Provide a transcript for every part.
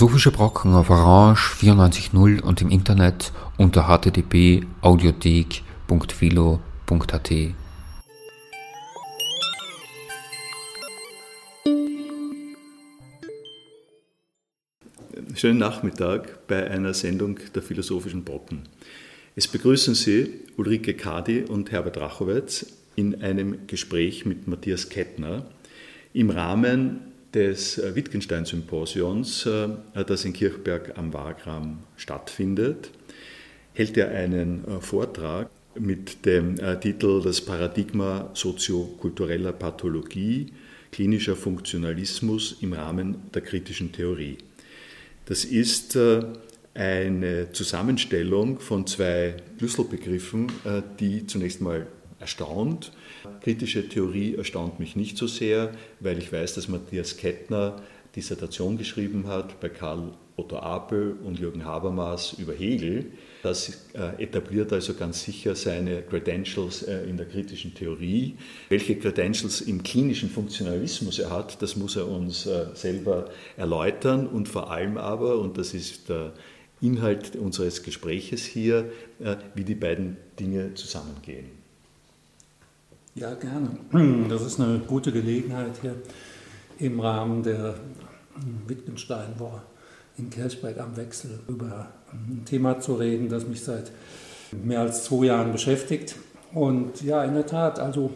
Philosophische Brocken auf Orange 94.0 und im Internet unter http://audiothek.philo.at. Schönen Nachmittag bei einer Sendung der Philosophischen Brocken. Es begrüßen Sie Ulrike Kadi und Herbert Rachowitz in einem Gespräch mit Matthias Kettner im Rahmen des äh, Wittgenstein-Symposions, äh, das in Kirchberg am Wagram stattfindet, hält er einen äh, Vortrag mit dem Titel Das Paradigma soziokultureller Pathologie, klinischer Funktionalismus im Rahmen der kritischen Theorie. Das ist eine Zusammenstellung von zwei Schlüsselbegriffen, die zunächst mal erstaunt. Kritische Theorie erstaunt mich nicht so sehr, weil ich weiß, dass Matthias Kettner Dissertation geschrieben hat bei Karl Otto Apel und Jürgen Habermas über Hegel. Das äh, etabliert also ganz sicher seine Credentials äh, in der kritischen Theorie. Welche Credentials im klinischen Funktionalismus er hat, das muss er uns äh, selber erläutern und vor allem aber, und das ist der Inhalt unseres Gespräches hier, wie die beiden Dinge zusammengehen. Ja, gerne. Das ist eine gute Gelegenheit hier im Rahmen der Wittgenstein-Woche in Kirchberg am Wechsel über ein Thema zu reden, das mich seit mehr als zwei Jahren beschäftigt. Und ja, in der Tat, also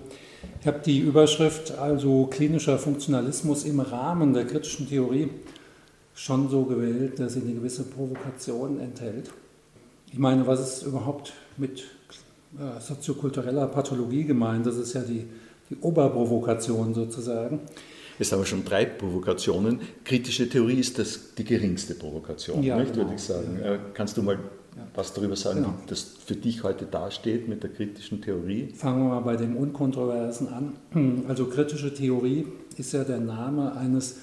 ich habe die Überschrift also klinischer Funktionalismus im Rahmen der kritischen Theorie schon so gewählt, dass sie eine gewisse Provokation enthält. Ich meine, was ist überhaupt mit äh, soziokultureller Pathologie gemeint. Das ist ja die, die Oberprovokation sozusagen. Jetzt haben wir schon drei Provokationen. Kritische Theorie ist das die geringste Provokation, ja, nicht, genau. würde ich sagen. Ja. Äh, kannst du mal ja. was darüber sagen, genau. wie das für dich heute dasteht mit der kritischen Theorie? Fangen wir mal bei dem Unkontroversen an. Also kritische Theorie ist ja der Name eines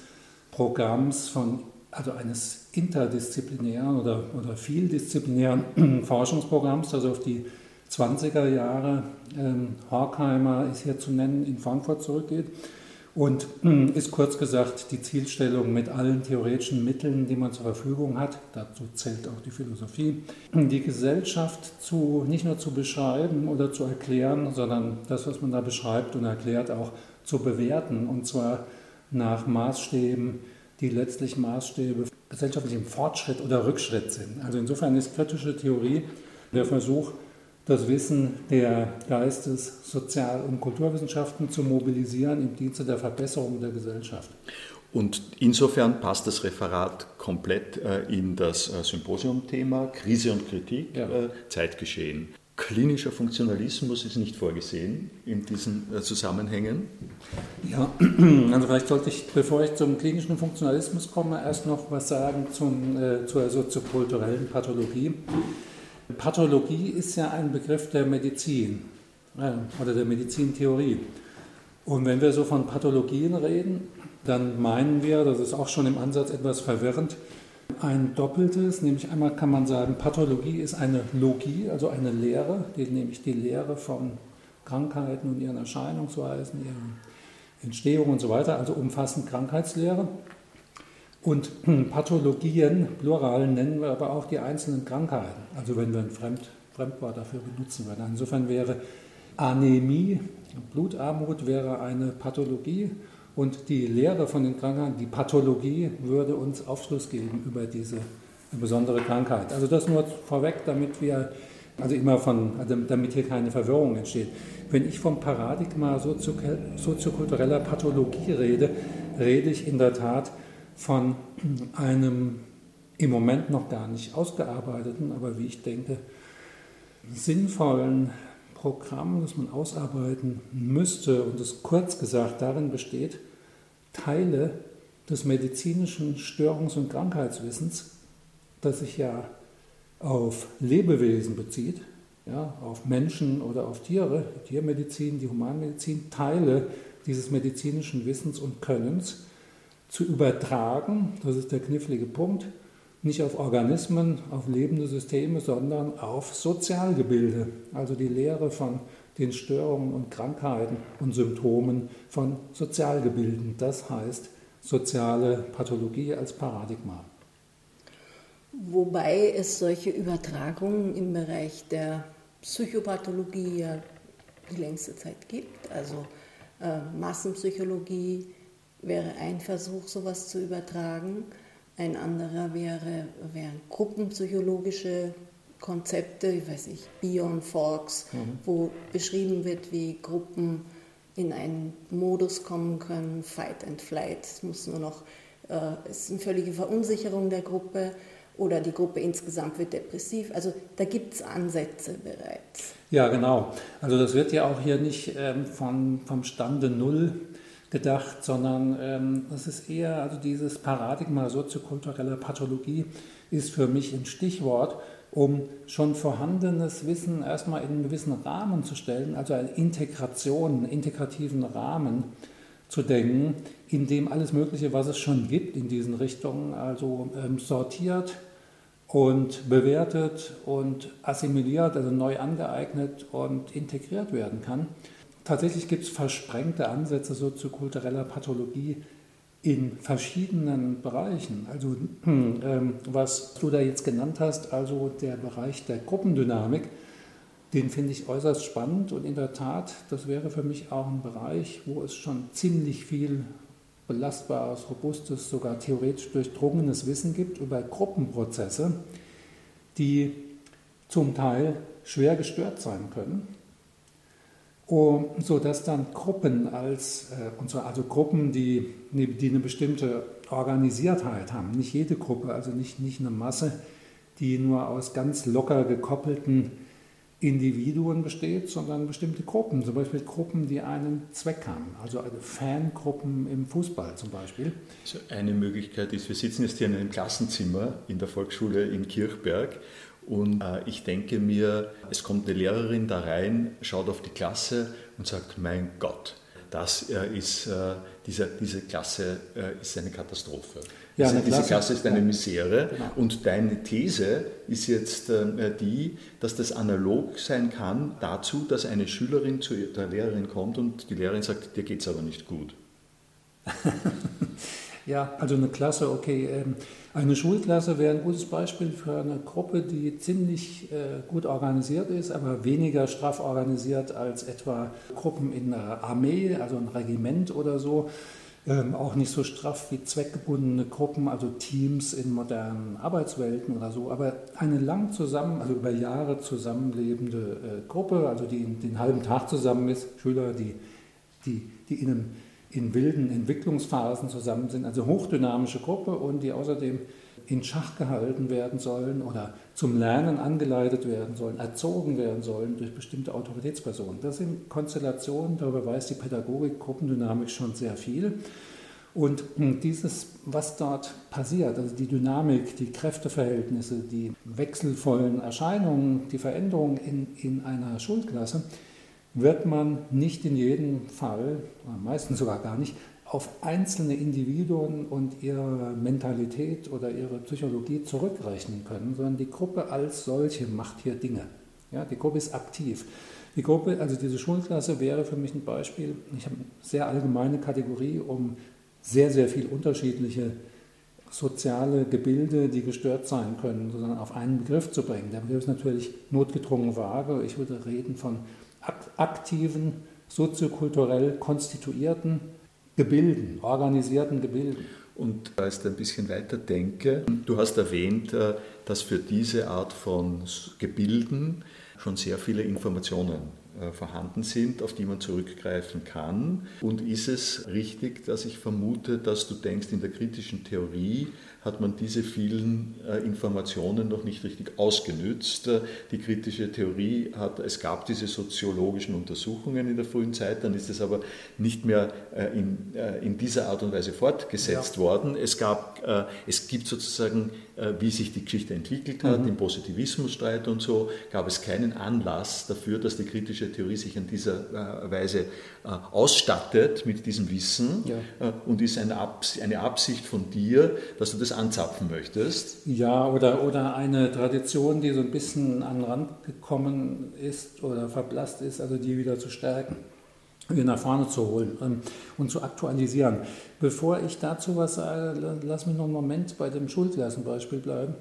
Programms von, also eines interdisziplinären oder, oder vieldisziplinären Forschungsprogramms, das auf die 20er Jahre. Ähm, Horkheimer ist hier zu nennen, in Frankfurt zurückgeht. Und äh, ist kurz gesagt die Zielstellung mit allen theoretischen Mitteln, die man zur Verfügung hat, dazu zählt auch die Philosophie, die Gesellschaft zu, nicht nur zu beschreiben oder zu erklären, sondern das, was man da beschreibt und erklärt, auch zu bewerten. Und zwar nach Maßstäben, die letztlich Maßstäbe gesellschaftlichem Fortschritt oder Rückschritt sind. Also insofern ist kritische Theorie der Versuch, das Wissen der Geistes-, Sozial- und Kulturwissenschaften zu mobilisieren im Dienste der Verbesserung der Gesellschaft. Und insofern passt das Referat komplett äh, in das äh, Symposiumthema Krise und Kritik, ja. Äh, Zeitgeschehen. Klinischer Funktionalismus ist nicht vorgesehen in diesen Zusammenhängen. Ja, also vielleicht sollte ich, bevor ich zum klinischen Funktionalismus komme, erst noch was sagen zum, äh, zur soziokulturellen Pathologie. Pathologie ist ja ein Begriff der Medizin äh, oder der Medizintheorie. Und wenn wir so von Pathologien reden, dann meinen wir, das ist auch schon im Ansatz etwas verwirrend, ein doppeltes, nämlich einmal kann man sagen, Pathologie ist eine Logie, also eine Lehre, die, nämlich die Lehre von Krankheiten und ihren Erscheinungsweisen, ihren Entstehung und so weiter, also umfassend Krankheitslehre. Und Pathologien, Plural, nennen wir aber auch die einzelnen Krankheiten. Also wenn wir ein Fremd, Fremdwort dafür benutzen würden. Insofern wäre Anämie, Blutarmut wäre eine Pathologie und die Lehre von den Krankheiten, die Pathologie, würde uns Aufschluss geben über diese besondere Krankheit. Also das nur vorweg, damit wir, also immer von, also damit hier keine Verwirrung entsteht. Wenn ich vom Paradigma soziokultureller Pathologie rede, rede ich in der Tat von einem im Moment noch gar nicht ausgearbeiteten, aber wie ich denke, sinnvollen Programm, das man ausarbeiten müsste und das kurz gesagt darin besteht, Teile des medizinischen Störungs- und Krankheitswissens, das sich ja auf Lebewesen bezieht, ja, auf Menschen oder auf Tiere, Tiermedizin, die Humanmedizin, Teile dieses medizinischen Wissens und Könnens zu übertragen, das ist der knifflige Punkt, nicht auf Organismen, auf lebende Systeme, sondern auf Sozialgebilde, also die Lehre von den Störungen und Krankheiten und Symptomen von Sozialgebilden. Das heißt soziale Pathologie als Paradigma. Wobei es solche Übertragungen im Bereich der Psychopathologie ja die längste Zeit gibt. Also äh, Massenpsychologie wäre ein Versuch, sowas zu übertragen. Ein anderer wäre, wären gruppenpsychologische Konzepte, ich weiß nicht, Beyond Forks, mhm. wo beschrieben wird, wie Gruppen in einen Modus kommen können, Fight and Flight. Es muss nur noch, äh, es ist eine völlige Verunsicherung der Gruppe oder die Gruppe insgesamt wird depressiv. Also da gibt es Ansätze bereits. Ja, genau. Also das wird ja auch hier nicht ähm, von, vom Stande Null gedacht, sondern ähm, das ist eher, also dieses Paradigma soziokultureller Pathologie ist für mich ein Stichwort, um schon vorhandenes Wissen erstmal in einen gewissen Rahmen zu stellen, also eine Integration, einen integrativen Rahmen zu denken, in dem alles Mögliche, was es schon gibt in diesen Richtungen, also ähm, sortiert und bewertet und assimiliert, also neu angeeignet und integriert werden kann. Tatsächlich gibt es versprengte Ansätze soziokultureller Pathologie in verschiedenen Bereichen. Also ähm, was du da jetzt genannt hast, also der Bereich der Gruppendynamik, den finde ich äußerst spannend und in der Tat, das wäre für mich auch ein Bereich, wo es schon ziemlich viel belastbares, robustes, sogar theoretisch durchdrungenes Wissen gibt über Gruppenprozesse, die zum Teil schwer gestört sein können, sodass dann Gruppen als, äh, also Gruppen, die, die eine bestimmte Organisiertheit haben, nicht jede Gruppe, also nicht, nicht eine Masse, die nur aus ganz locker gekoppelten Individuen besteht, sondern bestimmte Gruppen, zum Beispiel Gruppen, die einen Zweck haben, also Fangruppen im Fußball zum Beispiel. Also eine Möglichkeit ist, wir sitzen jetzt hier in einem Klassenzimmer in der Volksschule in Kirchberg und äh, ich denke mir, es kommt eine Lehrerin da rein, schaut auf die Klasse und sagt, mein Gott, das äh, ist, äh, diese, diese Klasse äh, ist eine Katastrophe. Ja, diese, Klasse, diese Klasse ist eine Misere. Genau. Und deine These ist jetzt äh, die, dass das analog sein kann dazu, dass eine Schülerin zu der Lehrerin kommt und die Lehrerin sagt, dir geht es aber nicht gut. ja, also eine Klasse, okay. Ähm, eine Schulklasse wäre ein gutes Beispiel für eine Gruppe, die ziemlich äh, gut organisiert ist, aber weniger straff organisiert als etwa Gruppen in der Armee, also ein Regiment oder so. Ähm, auch nicht so straff wie zweckgebundene Gruppen, also Teams in modernen Arbeitswelten oder so, aber eine lang zusammen, also über Jahre zusammenlebende äh, Gruppe, also die den halben Tag zusammen ist, Schüler, die, die, die in einem in wilden Entwicklungsphasen zusammen sind, also hochdynamische Gruppe und die außerdem in Schach gehalten werden sollen oder zum Lernen angeleitet werden sollen, erzogen werden sollen durch bestimmte Autoritätspersonen. Das sind Konstellationen, darüber weiß die Pädagogik, Gruppendynamik schon sehr viel. Und dieses, was dort passiert, also die Dynamik, die Kräfteverhältnisse, die wechselvollen Erscheinungen, die Veränderungen in, in einer Schulklasse, wird man nicht in jedem Fall, meistens sogar gar nicht, auf einzelne Individuen und ihre Mentalität oder ihre Psychologie zurückrechnen können, sondern die Gruppe als solche macht hier Dinge. Ja, die Gruppe ist aktiv. Die Gruppe, also diese Schulklasse wäre für mich ein Beispiel. Ich habe eine sehr allgemeine Kategorie, um sehr, sehr viel unterschiedliche soziale Gebilde, die gestört sein können, sondern auf einen Begriff zu bringen. Der Begriff ist natürlich notgedrungen vage. Ich würde reden von aktiven, soziokulturell konstituierten Gebilden, organisierten Gebilden. Und da ist ein bisschen weiter denke, du hast erwähnt, äh, dass für diese Art von Gebilden schon sehr viele Informationen äh, vorhanden sind, auf die man zurückgreifen kann. Und ist es richtig, dass ich vermute, dass du denkst, in der kritischen Theorie hat man diese vielen äh, Informationen noch nicht richtig ausgenützt. Äh, die kritische Theorie hat, es gab diese soziologischen Untersuchungen in der frühen Zeit, dann ist es aber nicht mehr äh, in, in dieser Art und Weise fortgesetzt ja. worden. Es, gab, es gibt sozusagen, wie sich die Geschichte entwickelt hat, mhm. im Positivismusstreit und so, gab es keinen Anlass dafür, dass die kritische Theorie sich in dieser Weise ausstattet mit diesem Wissen ja. und ist eine Absicht von dir, dass du das anzapfen möchtest. Ja, oder, oder eine Tradition, die so ein bisschen an den Rand gekommen ist oder verblasst ist, also die wieder zu stärken, wieder nach vorne zu holen ähm, und zu aktualisieren. Bevor ich dazu was sage, lass mich noch einen Moment bei dem Schulklassenbeispiel bleiben.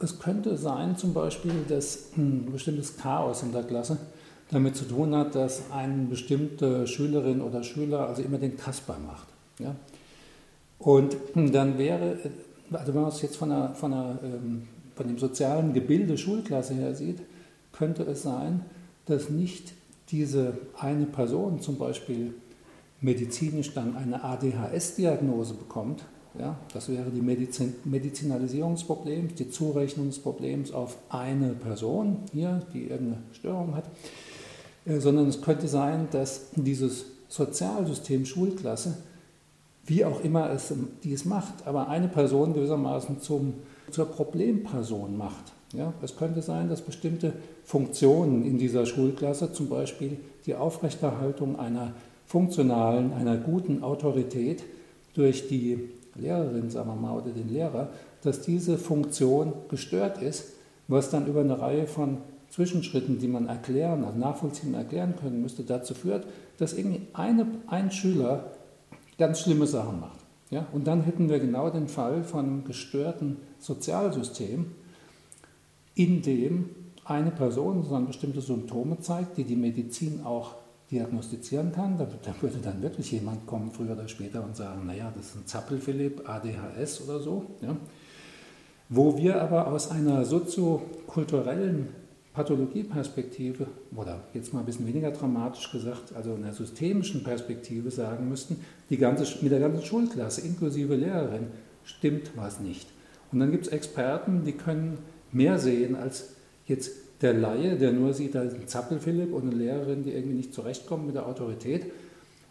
Es könnte sein zum Beispiel, dass ein bestimmtes Chaos in der Klasse damit zu tun hat, dass eine bestimmte Schülerin oder Schüler also immer den Kasper macht. Ja? Und dann wäre, also wenn man es jetzt von, einer, von, einer, ähm, von dem sozialen Gebilde Schulklasse her sieht, könnte es sein, dass nicht diese eine Person zum Beispiel medizinisch dann eine ADHS-Diagnose bekommt, ja, das wäre die Medizin Medizinalisierung des Problems, die Zurechnung auf eine Person hier, die irgendeine Störung hat, äh, sondern es könnte sein, dass dieses Sozialsystem Schulklasse, wie auch immer es dies macht, aber eine Person gewissermaßen zum, zur Problemperson macht. Ja, es könnte sein, dass bestimmte Funktionen in dieser Schulklasse, zum Beispiel die Aufrechterhaltung einer funktionalen, einer guten Autorität durch die Lehrerin, sagen wir mal, oder den Lehrer, dass diese Funktion gestört ist, was dann über eine Reihe von Zwischenschritten, die man erklären, also nachvollziehen erklären können müsste, dazu führt, dass irgendwie eine, ein Schüler ganz schlimme Sachen macht. Ja? Und dann hätten wir genau den Fall von einem gestörten Sozialsystem, in dem eine Person sondern bestimmte Symptome zeigt, die die Medizin auch diagnostizieren kann. Da, da, würde dann wirklich jemand kommen, früher oder später, und sagen, naja, das ist ein Zappel-Philipp, ADHS oder so. Ja. Wo wir aber aus einer soziokulturellen Pathologieperspektive, oder jetzt mal ein bisschen weniger dramatisch gesagt, also einer systemischen Perspektive sagen müssten, die ganze, mit der ganzen Schulklasse, inklusive Lehrerin, stimmt was nicht. Und dann gibt es Experten, die können mehr sehen als jetzt der Laie, der nur sieht, da ist ein Zappelphilipp und eine Lehrerin, die irgendwie nicht zurechtkommt mit der Autorität.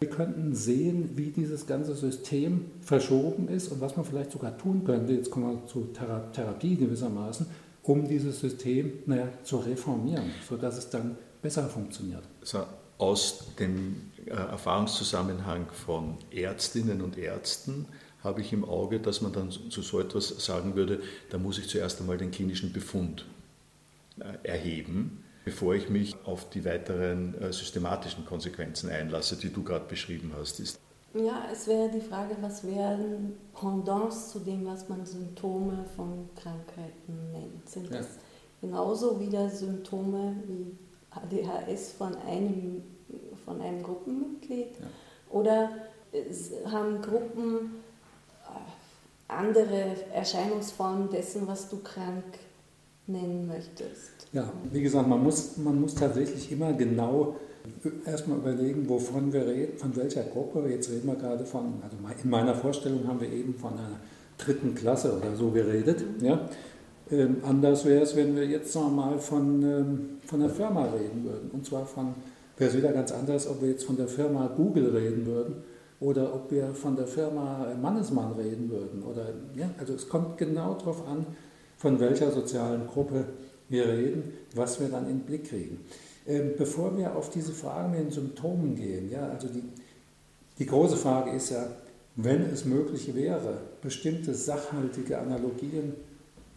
Wir könnten sehen, wie dieses ganze System verschoben ist und was man vielleicht sogar tun könnte, jetzt kommen wir zur Therapie gewissermaßen, um dieses System naja, zu reformieren, sodass es dann besser funktioniert. Also aus dem äh, Erfahrungszusammenhang von Ärztinnen und Ärzten habe ich im Auge, dass man dann zu so etwas sagen würde, da muss ich zuerst einmal den klinischen Befund äh, erheben, bevor ich mich auf die weiteren äh, systematischen Konsequenzen einlasse, die du gerade beschrieben hast. Ja, es wäre die Frage, was wären Pendants zu dem, was man Symptome von Krankheiten nennt. Sind ja. das genauso wieder Symptome wie ADHS von einem, von einem Gruppenmitglied? Ja. Oder haben Gruppen äh, andere Erscheinungsformen dessen, was du krank nennen möchtest. Ja, wie gesagt, man muss, man muss tatsächlich immer genau erstmal überlegen, wovon wir reden, von welcher Gruppe. Jetzt reden wir gerade von, also in meiner Vorstellung haben wir eben von einer dritten Klasse oder so geredet. Ja? Ähm, anders wäre es, wenn wir jetzt mal von, ähm, von einer Firma reden würden. Und zwar von, wäre es wieder ganz anders, ob wir jetzt von der Firma Google reden würden oder ob wir von der Firma Mannesmann reden würden. Oder, ja? Also es kommt genau darauf an, von welcher sozialen Gruppe wir reden, was wir dann in den Blick kriegen. Ähm, bevor wir auf diese Fragen mit den Symptomen gehen, ja, also die, die große Frage ist ja, wenn es möglich wäre, bestimmte sachhaltige Analogien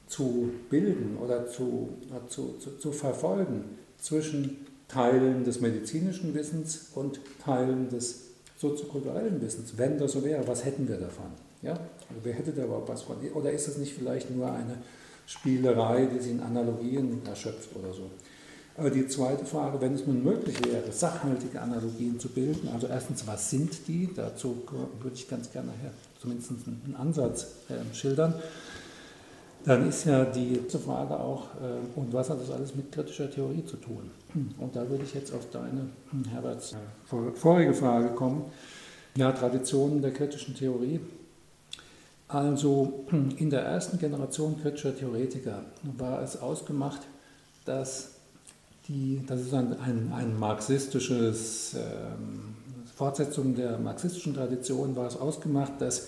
zu bilden oder zu, zu, zu, zu verfolgen zwischen Teilen des medizinischen Wissens und Teilen des soziokulturellen Wissens, wenn das so wäre, was hätten wir davon? Ja? Also wer hätte da überhaupt was von? Oder ist es nicht vielleicht nur eine Spielerei, die sich in Analogien erschöpft oder so. Aber die zweite Frage, wenn es nun möglich wäre, sachhaltige Analogien zu bilden, also erstens, was sind die? Dazu würde ich ganz gerne nachher zumindest einen Ansatz äh, schildern. Dann ist ja die Frage auch, äh, und was hat das alles mit kritischer Theorie zu tun? Und da würde ich jetzt auf deine, hm, Herberts, äh, vorige Frage kommen. Ja, Traditionen der kritischen Theorie. Also in der ersten Generation kritischer Theoretiker war es ausgemacht, dass die, das ist ein, ein, ein marxistisches, äh, Fortsetzung der marxistischen Tradition war es ausgemacht, dass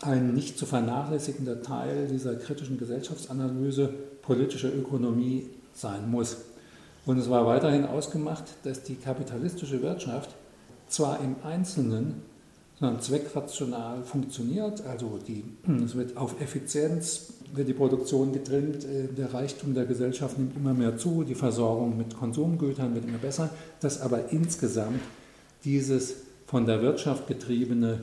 ein nicht zu vernachlässigender Teil dieser kritischen Gesellschaftsanalyse politische Ökonomie sein muss. Und es war weiterhin ausgemacht, dass die kapitalistische Wirtschaft zwar im Einzelnen sondern zweckrational funktioniert. Also die, es wird auf Effizienz wird die Produktion getrimmt, äh, der Reichtum der Gesellschaft nimmt immer mehr zu, die Versorgung mit Konsumgütern wird immer besser, dass aber insgesamt dieses von der Wirtschaft getriebene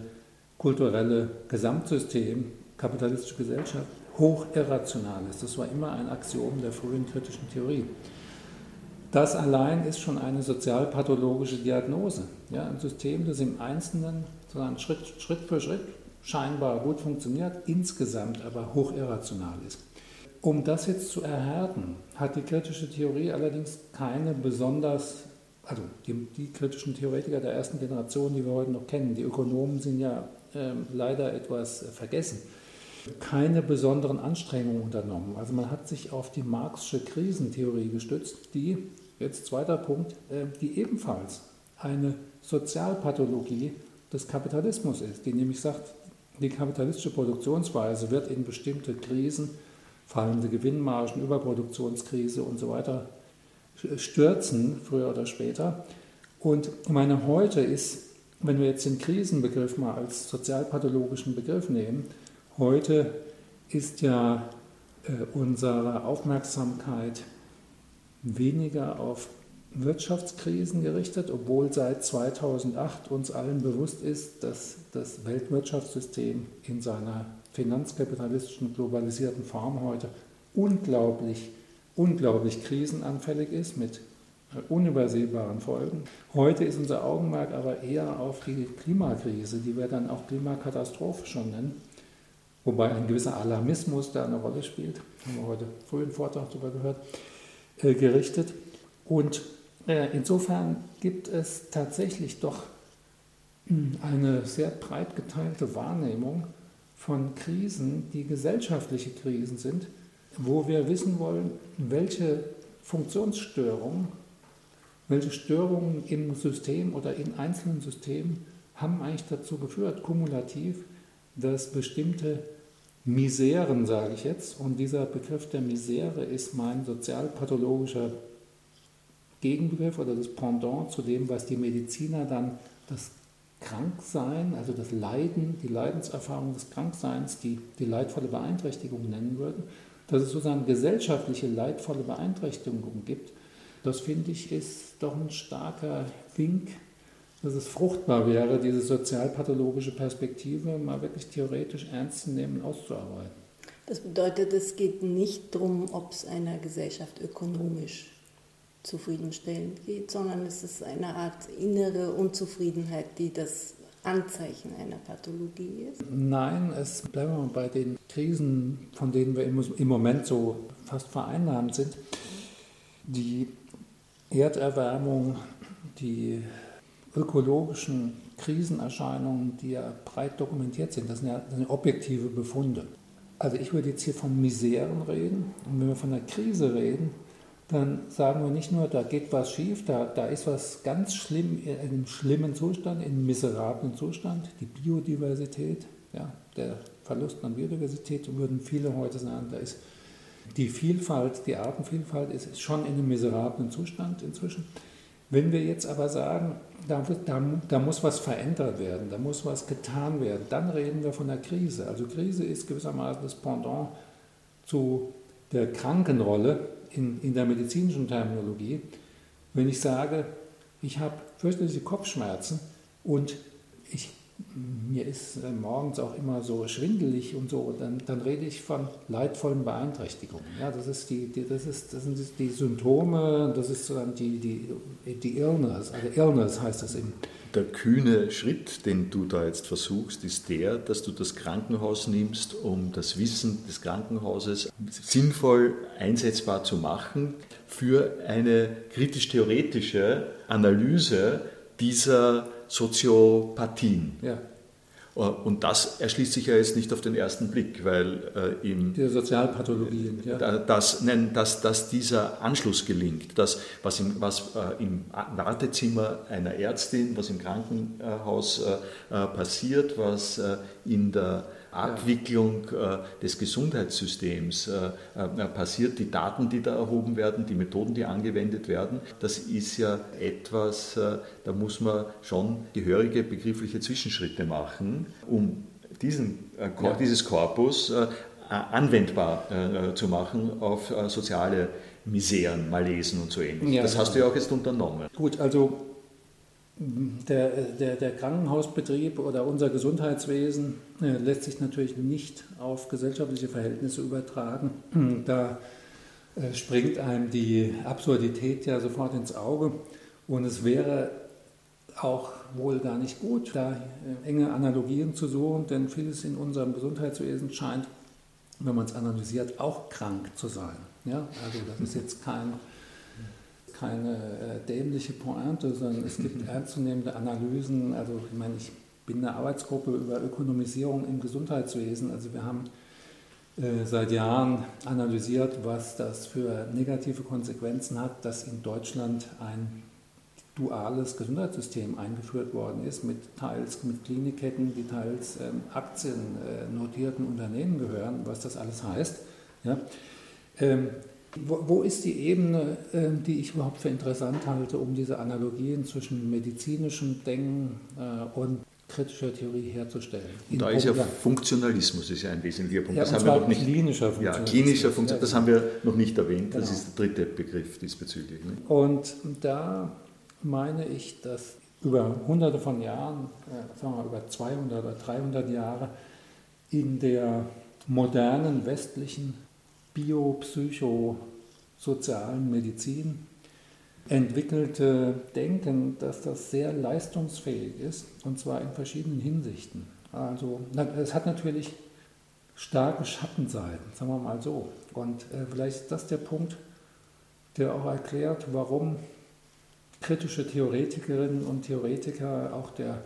kulturelle Gesamtsystem, kapitalistische Gesellschaft, hochirrational ist. Das war immer ein Axiom der frühen kritischen Theorie. Das allein ist schon eine sozialpathologische Diagnose. Ja, ein System, das im Einzelnen sondern Schritt, Schritt für Schritt scheinbar gut funktioniert, insgesamt aber hochirrational ist. Um das jetzt zu erhärten, hat die kritische Theorie allerdings keine besonders, also die, die kritischen Theoretiker der ersten Generation, die wir heute noch kennen, die Ökonomen sind ja äh, leider etwas vergessen, keine besonderen Anstrengungen unternommen. Also man hat sich auf die Marxische Krisentheorie gestützt, die, jetzt zweiter Punkt, äh, die ebenfalls eine Sozialpathologie des Kapitalismus ist, die nämlich sagt, die kapitalistische Produktionsweise wird in bestimmte Krisen, fallende Gewinnmargen, Überproduktionskrise und so weiter stürzen, früher oder später. Und meine, heute ist, wenn wir jetzt den Krisenbegriff mal als sozialpathologischen Begriff nehmen, heute ist ja äh, unsere Aufmerksamkeit weniger auf Wirtschaftskrisen gerichtet, obwohl seit 2008 uns allen bewusst ist, dass das Weltwirtschaftssystem in seiner finanzkapitalistischen, globalisierten Form heute unglaublich, unglaublich krisenanfällig ist mit unübersehbaren Folgen. Heute ist unser Augenmerk aber eher auf die Klimakrise, die wir dann auch Klimakatastrophe schon nennen, wobei ein gewisser Alarmismus da eine Rolle spielt, haben wir heute früh einen Vortrag darüber gehört, äh, gerichtet. Und äh, insofern gibt es tatsächlich doch hm, eine sehr breit geteilte Wahrnehmung von Krisen, die gesellschaftliche Krisen sind, wo wir wissen wollen, welche Funktionsstörungen, welche Störungen im System oder in einzelnen Systemen haben eigentlich dazu geführt, kumulativ, dass bestimmte Miseren, sage ich jetzt, und dieser Begriff der Misere ist mein sozialpathologischer Gegenbegriff oder das Pendant zu dem, was die Mediziner dann das Kranksein, also das Leiden, die Leidenserfahrung des Krankseins, die, die leidvolle Beeinträchtigung nennen würden, dass es sozusagen gesellschaftliche leidvolle Beeinträchtigungen gibt, das finde ich ist doch ein starker Wink, dass es fruchtbar wäre, diese sozialpathologische Perspektive mal wirklich theoretisch ernst zu nehmen, auszuarbeiten. Das bedeutet, es geht nicht darum, ob es einer Gesellschaft ökonomisch zufriedenstellend geht, sondern es ist eine Art innere Unzufriedenheit, die das Anzeichen einer Pathologie ist? Nein, es bleiben wir bei den Krisen, von denen wir im Moment so fast vereinnahmt sind. Die Erderwärmung, die ökologischen Krisenerscheinungen, die ja breit dokumentiert sind, das sind ja, das sind objektive Befunde. Also ich würde jetzt hier von Miseren reden und wenn wir von einer Krise reden, dann sagen wir nicht nur, da geht was schief, da, da ist was ganz schlimm, in einem schlimmen Zustand, in einem miserablen Zustand, die Biodiversität, ja, der Verlust an Biodiversität, würden viele heute sagen, da ist die Vielfalt, die Artenvielfalt ist schon in einem miserablen Zustand inzwischen. Wenn wir jetzt aber sagen, da, da, da, muss was verändert werden, da muss was getan werden, dann reden wir von der Krise. Also Krise ist gewissermaßen das Pendant zu der Krankenrolle, in, in der medizinischen Terminologie, wenn ich sage, ich habe fürchterliche Kopfschmerzen und ich, mir ist äh, morgens auch immer so schwindelig und so, dann, dann rede ich von leidvollen Beeinträchtigungen. Ja, das, ist die, die, das, ist, das sind die Symptome, das ist dann die, die, die Illness, also Illness heißt das im, der kühne Schritt, den du da jetzt versuchst, ist der, dass du das Krankenhaus nimmst, um das Wissen des Krankenhauses sinnvoll einsetzbar zu machen für eine kritisch-theoretische Analyse dieser Soziopathien. Ja. Äh, und das erschließt sich ja jetzt nicht auf den ersten Blick, weil äh, im, die Sozialpathologien, ja. dass, nein, dass, dass dieser Anschluss gelingt, dass was im, was, äh, im Wartezimmer einer Ärztin, was im Krankenhaus äh, äh passiert, was äh, in der Abwicklung äh, des Gesundheitssystems äh, äh, passiert, die Daten, die da erhoben werden, die Methoden, die angewendet werden, das ist ja etwas, da muss man schon gehörige begriffliche Zwischenschritte machen, um diesen, ja. dieses Korpus anwendbar zu machen auf soziale Miseren, Malesen und so ähnlich. Ja, das hast du ja auch jetzt unternommen. Gut, also der, der, der, Krankenhausbetrieb oder unser Gesundheitswesen äh, lässt sich natürlich nicht auf gesellschaftliche Verhältnisse übertragen. Da äh, springt einem die Absurdität ja sofort ins Auge. Und es wäre auch wohl gar nicht gut, da äh, enge Analogien zu suchen, denn vieles in unserem Gesundheitswesen scheint, wenn man es analysiert, auch krank zu sein. Ja? Also das ist jetzt kein keine äh, dämliche Pointe, sondern es gibt ernstzunehmende Analysen. Also ich meine, ich bin in der Arbeitsgruppe über Ökonomisierung im Gesundheitswesen. Also wir haben äh, seit Jahren analysiert, was das für negative Konsequenzen hat, dass in Deutschland ein duales Gesundheitssystem eingeführt worden ist, mit teils mit Klinikketten, die teils ähm, aktiennotierten Unternehmen gehören, was das alles heißt. Ja. Ähm, wo, wo ist die Ebene, äh, die ich überhaupt für interessant halte, um diese Analogien zwischen medizinischem Denken äh, und kritischer Theorie herzustellen? Und da ist ja Funktionalismus ist ja ein wesentlicher Punkt. Ja, das haben wir noch nicht. Klinischer Funktionalismus. Ja, klinischer Funktionalismus, das haben wir noch nicht erwähnt. Genau. Das ist der dritte Begriff diesbezüglich. Ne? Und da meine ich, dass über hunderte von Jahren, äh, sagen wir über 200 oder 300 Jahre, in der modernen westlichen biopsychosozialen Medizin entwickelte Denken, dass das sehr leistungsfähig ist, und zwar in verschiedenen Hinsichten. Also es hat natürlich starke Schattenseiten, sagen wir mal so. Und äh, vielleicht ist das der Punkt, der auch erklärt, warum kritische Theoretikerinnen und Theoretiker auch der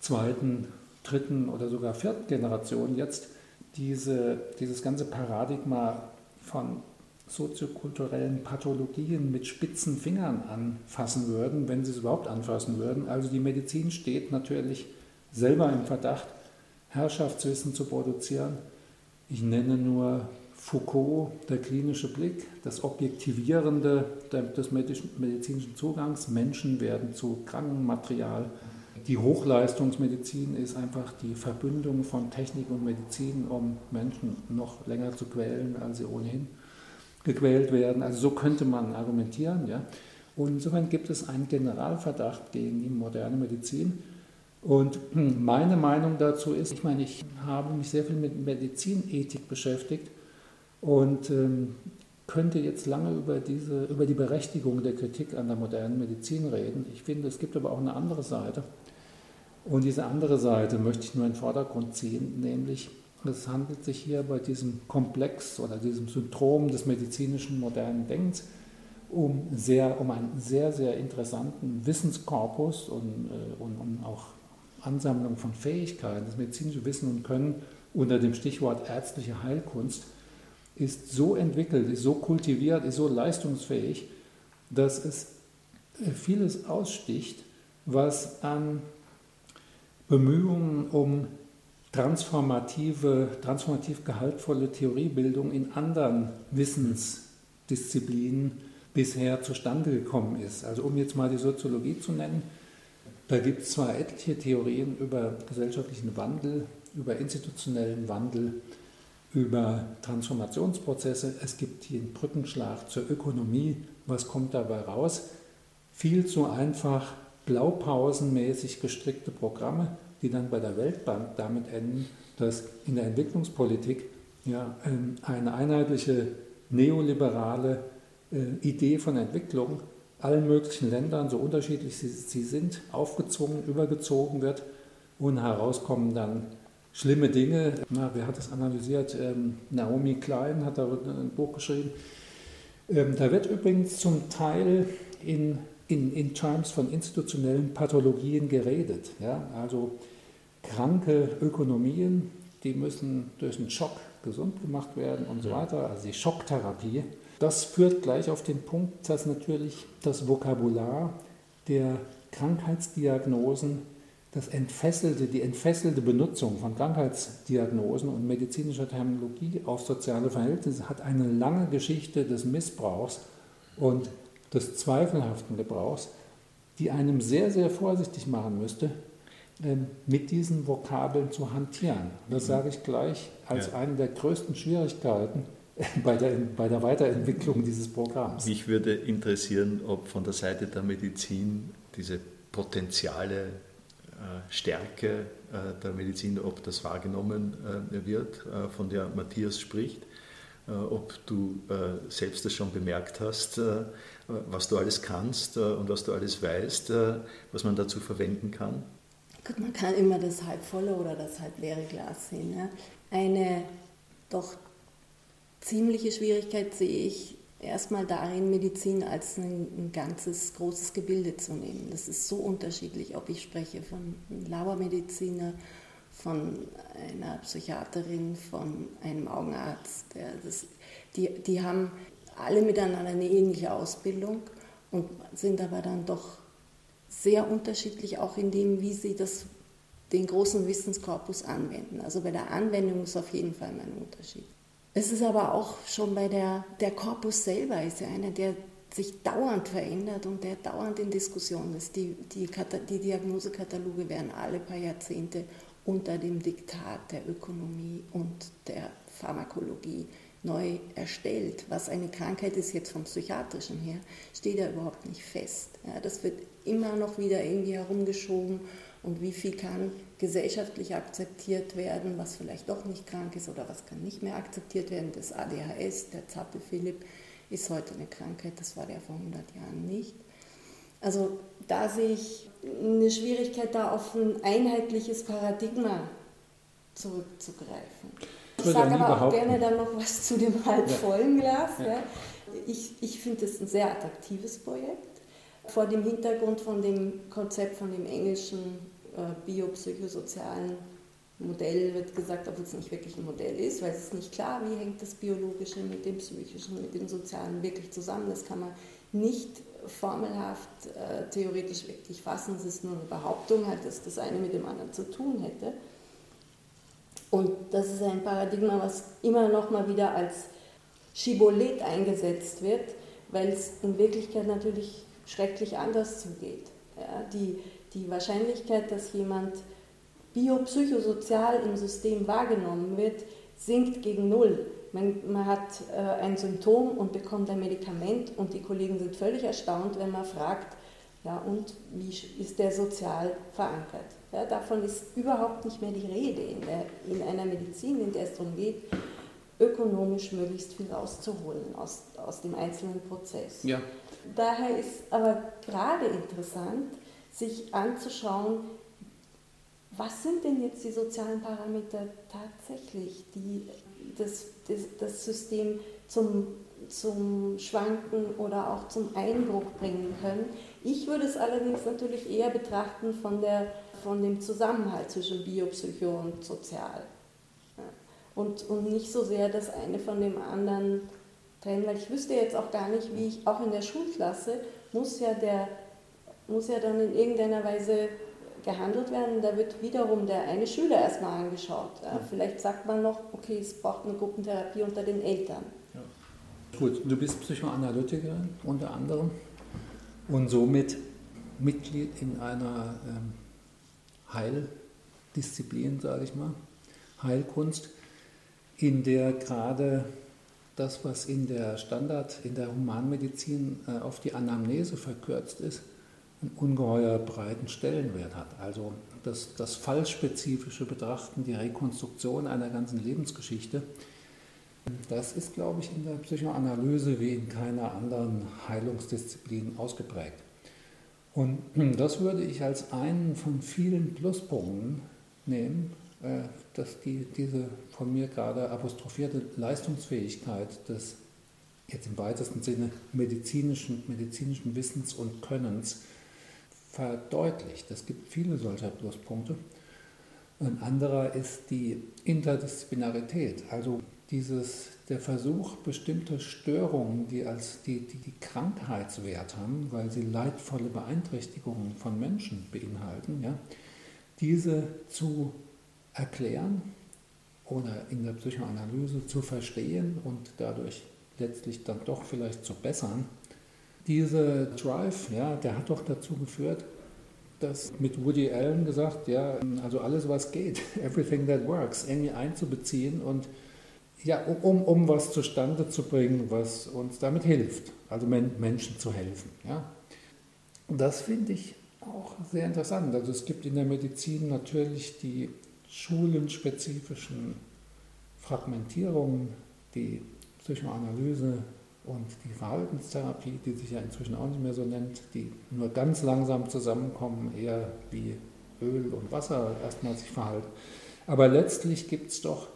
zweiten, dritten oder sogar vierten Generation jetzt diese, dieses ganze Paradigma von soziokulturellen Pathologien mit spitzen Fingern anfassen würden, wenn sie es überhaupt anfassen würden. Also die Medizin steht natürlich selber im Verdacht, Herrschaftswissen zu produzieren. Ich nenne nur Foucault, der klinische Blick, das Objektivierende des medizinischen Zugangs. Menschen werden zu Krankenmaterial die Hochleistungsmedizin ist einfach die Verbündung von Technik und Medizin, um Menschen noch länger zu quälen, als sie ohnehin gequält werden. Also so könnte man argumentieren. Ja. Und insofern gibt es einen Generalverdacht gegen die moderne Medizin. Und meine Meinung dazu ist, ich meine, ich habe mich sehr viel mit Medizinethik beschäftigt und ähm, könnte jetzt lange über, diese, über die Berechtigung der Kritik an der modernen Medizin reden. Ich finde, es gibt aber auch eine andere Seite. Und diese andere Seite möchte ich nur in den Vordergrund ziehen, nämlich es handelt sich hier bei diesem Komplex oder diesem Syndrom des medizinischen modernen Denkens um, sehr, um einen sehr, sehr interessanten Wissenskorpus und, äh, und, und auch Ansammlung von Fähigkeiten. Das medizinische Wissen und Können unter dem Stichwort ärztliche Heilkunst ist so entwickelt, ist so kultiviert, ist so leistungsfähig, dass es äh, vieles aussticht, was an Bemühungen um transformative, transformativ gehaltvolle Theoriebildung in anderen Wissensdisziplinen bisher zustande gekommen ist. Also um jetzt mal die Soziologie zu nennen, da gibt es zwar etliche Theorien über gesellschaftlichen Wandel, über institutionellen Wandel, über Transformationsprozesse. Es gibt den Brückenschlag zur Ökonomie. Was kommt dabei raus? Viel zu einfach blaupausenmäßig gestrickte Programme, die dann bei der Weltbank damit enden, dass in der Entwicklungspolitik ja, ähm, eine einheitliche neoliberale äh, Idee von Entwicklung allen möglichen Ländern, so unterschiedlich sie, sind, aufgezwungen, übergezogen wird und herauskommen dann schlimme Dinge. Na, wer hat das analysiert? Ähm, Naomi Klein hat da ein Buch geschrieben. Ähm, da wird übrigens zum Teil in in, in Terms von institutionellen Pathologien geredet. Ja? Also kranke Ökonomien, die müssen durch einen Schock gesund gemacht werden und so weiter, also die Schocktherapie. Das führt gleich auf den Punkt, dass natürlich das Vokabular der Krankheitsdiagnosen, das entfesselte, die entfesselte Benutzung von Krankheitsdiagnosen und medizinischer Terminologie auf soziale Verhältnisse hat eine lange Geschichte des Missbrauchs und des zweifelhaften Gebrauchs, die einem sehr, sehr vorsichtig machen müsste, ähm, mit diesen Vokabeln zu hantieren. Das mhm. sage ich gleich als ja. eine der größten Schwierigkeiten bei der, bei der Weiterentwicklung dieses Programms. Mich würde interessieren, ob von der Seite der Medizin diese Potenziale, Stärke der Medizin, ob das wahrgenommen wird, von der Matthias spricht, ob du selbst das schon bemerkt hast, was du alles kannst und was du alles weißt, was man dazu verwenden kann. Gut, man kann immer das halbvolle oder das halb leere Glas sehen. Ja. Eine doch ziemliche Schwierigkeit sehe ich erstmal darin, Medizin als ein, ein, ganzes großes Gebilde zu nehmen. Das ist so unterschiedlich, ob ich spreche von einem Labormediziner, von einer Psychiaterin, von einem Augenarzt. Ja, das, die, die haben alle miteinander eine ähnliche Ausbildung und sind aber dann doch sehr unterschiedlich, auch in dem, wie sie das, den großen Wissenskorpus anwenden. Also bei der Anwendung ist auf jeden Fall ein Unterschied. Es ist aber auch schon bei der, der Korpus selber ist ja einer, der sich dauernd verändert und der dauernd in Diskussion ist. Die, die, die Diagnosekataloge werden alle paar Jahrzehnte unter dem Diktat der Ökonomie und der Pharmakologie neu erstellt. Was eine Krankheit ist jetzt vom psychiatrischen her, steht ja überhaupt nicht fest. Ja, das wird immer noch wieder irgendwie herumgeschoben und wie viel kann gesellschaftlich akzeptiert werden, was vielleicht doch nicht krank ist oder was kann nicht mehr akzeptiert werden. Das ADHS, der Zappel-Philipp, ist heute eine Krankheit, das war der vor 100 Jahren nicht. Also da sehe ich eine Schwierigkeit, da auf ein einheitliches Paradigma zurückzugreifen. Ich sage aber auch gerne dann noch was zu dem halbvollen Glas. Ja. Ja. Ich, ich finde es ein sehr attraktives Projekt. Vor dem Hintergrund von dem Konzept von dem englischen äh, biopsychosozialen Modell wird gesagt, obwohl es nicht wirklich ein Modell ist, weil es ist nicht klar, wie hängt das Biologische mit dem Psychischen, mit dem Sozialen wirklich zusammen. Das kann man nicht formelhaft äh, theoretisch wirklich fassen. Es ist nur eine Behauptung, halt, dass das eine mit dem anderen zu tun hätte. Und das ist ein Paradigma, was immer noch mal wieder als Schibolet eingesetzt wird, weil es in Wirklichkeit natürlich schrecklich anders zugeht. Ja, die, die Wahrscheinlichkeit, dass jemand biopsychosozial im System wahrgenommen wird, sinkt gegen Null. Man, man hat äh, ein Symptom und bekommt ein Medikament und die Kollegen sind völlig erstaunt, wenn man fragt, ja, und wie ist der sozial verankert? Ja, davon ist überhaupt nicht mehr die Rede in, der, in einer Medizin, in der es darum geht, ökonomisch möglichst viel rauszuholen aus, aus dem einzelnen Prozess. Ja. Daher ist aber gerade interessant, sich anzuschauen, was sind denn jetzt die sozialen Parameter tatsächlich, die das, das, das System zum, zum Schwanken oder auch zum Einbruch bringen können. Ich würde es allerdings natürlich eher betrachten von, der, von dem Zusammenhalt zwischen Biopsycho und Sozial. Ja. Und, und nicht so sehr das eine von dem anderen trennen, weil ich wüsste jetzt auch gar nicht, wie ich, auch in der Schulklasse, muss ja der muss ja dann in irgendeiner Weise gehandelt werden. Da wird wiederum der eine Schüler erstmal angeschaut. Ja. Vielleicht sagt man noch, okay, es braucht eine Gruppentherapie unter den Eltern. Ja. Gut, du bist Psychoanalytikerin unter anderem und somit Mitglied in einer ähm, Heildisziplin, sage ich mal, Heilkunst, in der gerade das, was in der Standard, in der Humanmedizin äh, auf die Anamnese verkürzt ist, einen ungeheuer breiten Stellenwert hat. Also das, das fallspezifische Betrachten, die Rekonstruktion einer ganzen Lebensgeschichte, das ist, glaube ich, in der Psychoanalyse wie in keiner anderen Heilungsdisziplin ausgeprägt. Und das würde ich als einen von vielen Pluspunkten nehmen, äh, dass die, diese von mir gerade apostrophierte Leistungsfähigkeit des jetzt im weitesten Sinne medizinischen, medizinischen Wissens und Könnens verdeutlicht. Es gibt viele solcher Pluspunkte. Ein anderer ist die Interdisziplinarität, also dieses, der Versuch, bestimmte Störungen, die als die, die, die Krankheitswert haben, weil sie leidvolle Beeinträchtigungen von Menschen beinhalten, ja, diese zu erklären oder in der Psychoanalyse zu verstehen und dadurch letztlich dann doch vielleicht zu bessern. Diese Drive, ja, der hat doch dazu geführt, dass mit Woody Allen gesagt, ja, also alles, was geht, everything that works, irgendwie einzubeziehen und ja, um, um was zustande zu bringen, was uns damit hilft, also Menschen zu helfen. Ja. Das finde ich auch sehr interessant. Also es gibt in der Medizin natürlich die schulenspezifischen Fragmentierungen, die Psychoanalyse und die Verhaltenstherapie, die sich ja inzwischen auch nicht mehr so nennt, die nur ganz langsam zusammenkommen, eher wie Öl und Wasser erstmal sich verhalten. Aber letztlich gibt es doch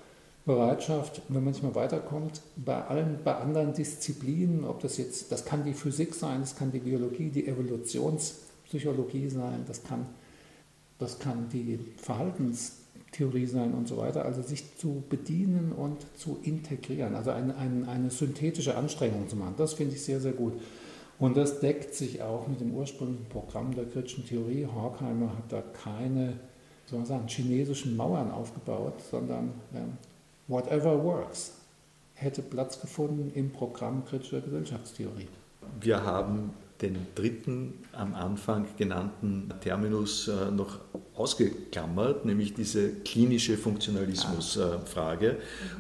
Bereitschaft, wenn man nicht mehr weiterkommt, bei allen, bei anderen Disziplinen, ob das jetzt, das kann die Physik sein, das kann die Biologie, die Evolutionspsychologie sein, das kann, das kann die Verhaltenstheorie sein und so weiter, also sich zu bedienen und zu integrieren, also eine, eine, eine synthetische Anstrengung zu machen, das finde ich sehr, sehr gut. Und das deckt sich auch mit dem ursprünglichen Programm der kritischen Theorie. Horkheimer hat da keine soll man sagen, chinesischen Mauern aufgebaut, sondern ähm, whatever works hätte Platz gefunden im Programm kritischer Gesellschaftstheorie. Wir haben den dritten am Anfang genannten Terminus äh, noch ausgeklammert, nämlich diese klinische Funktionalismusfrage.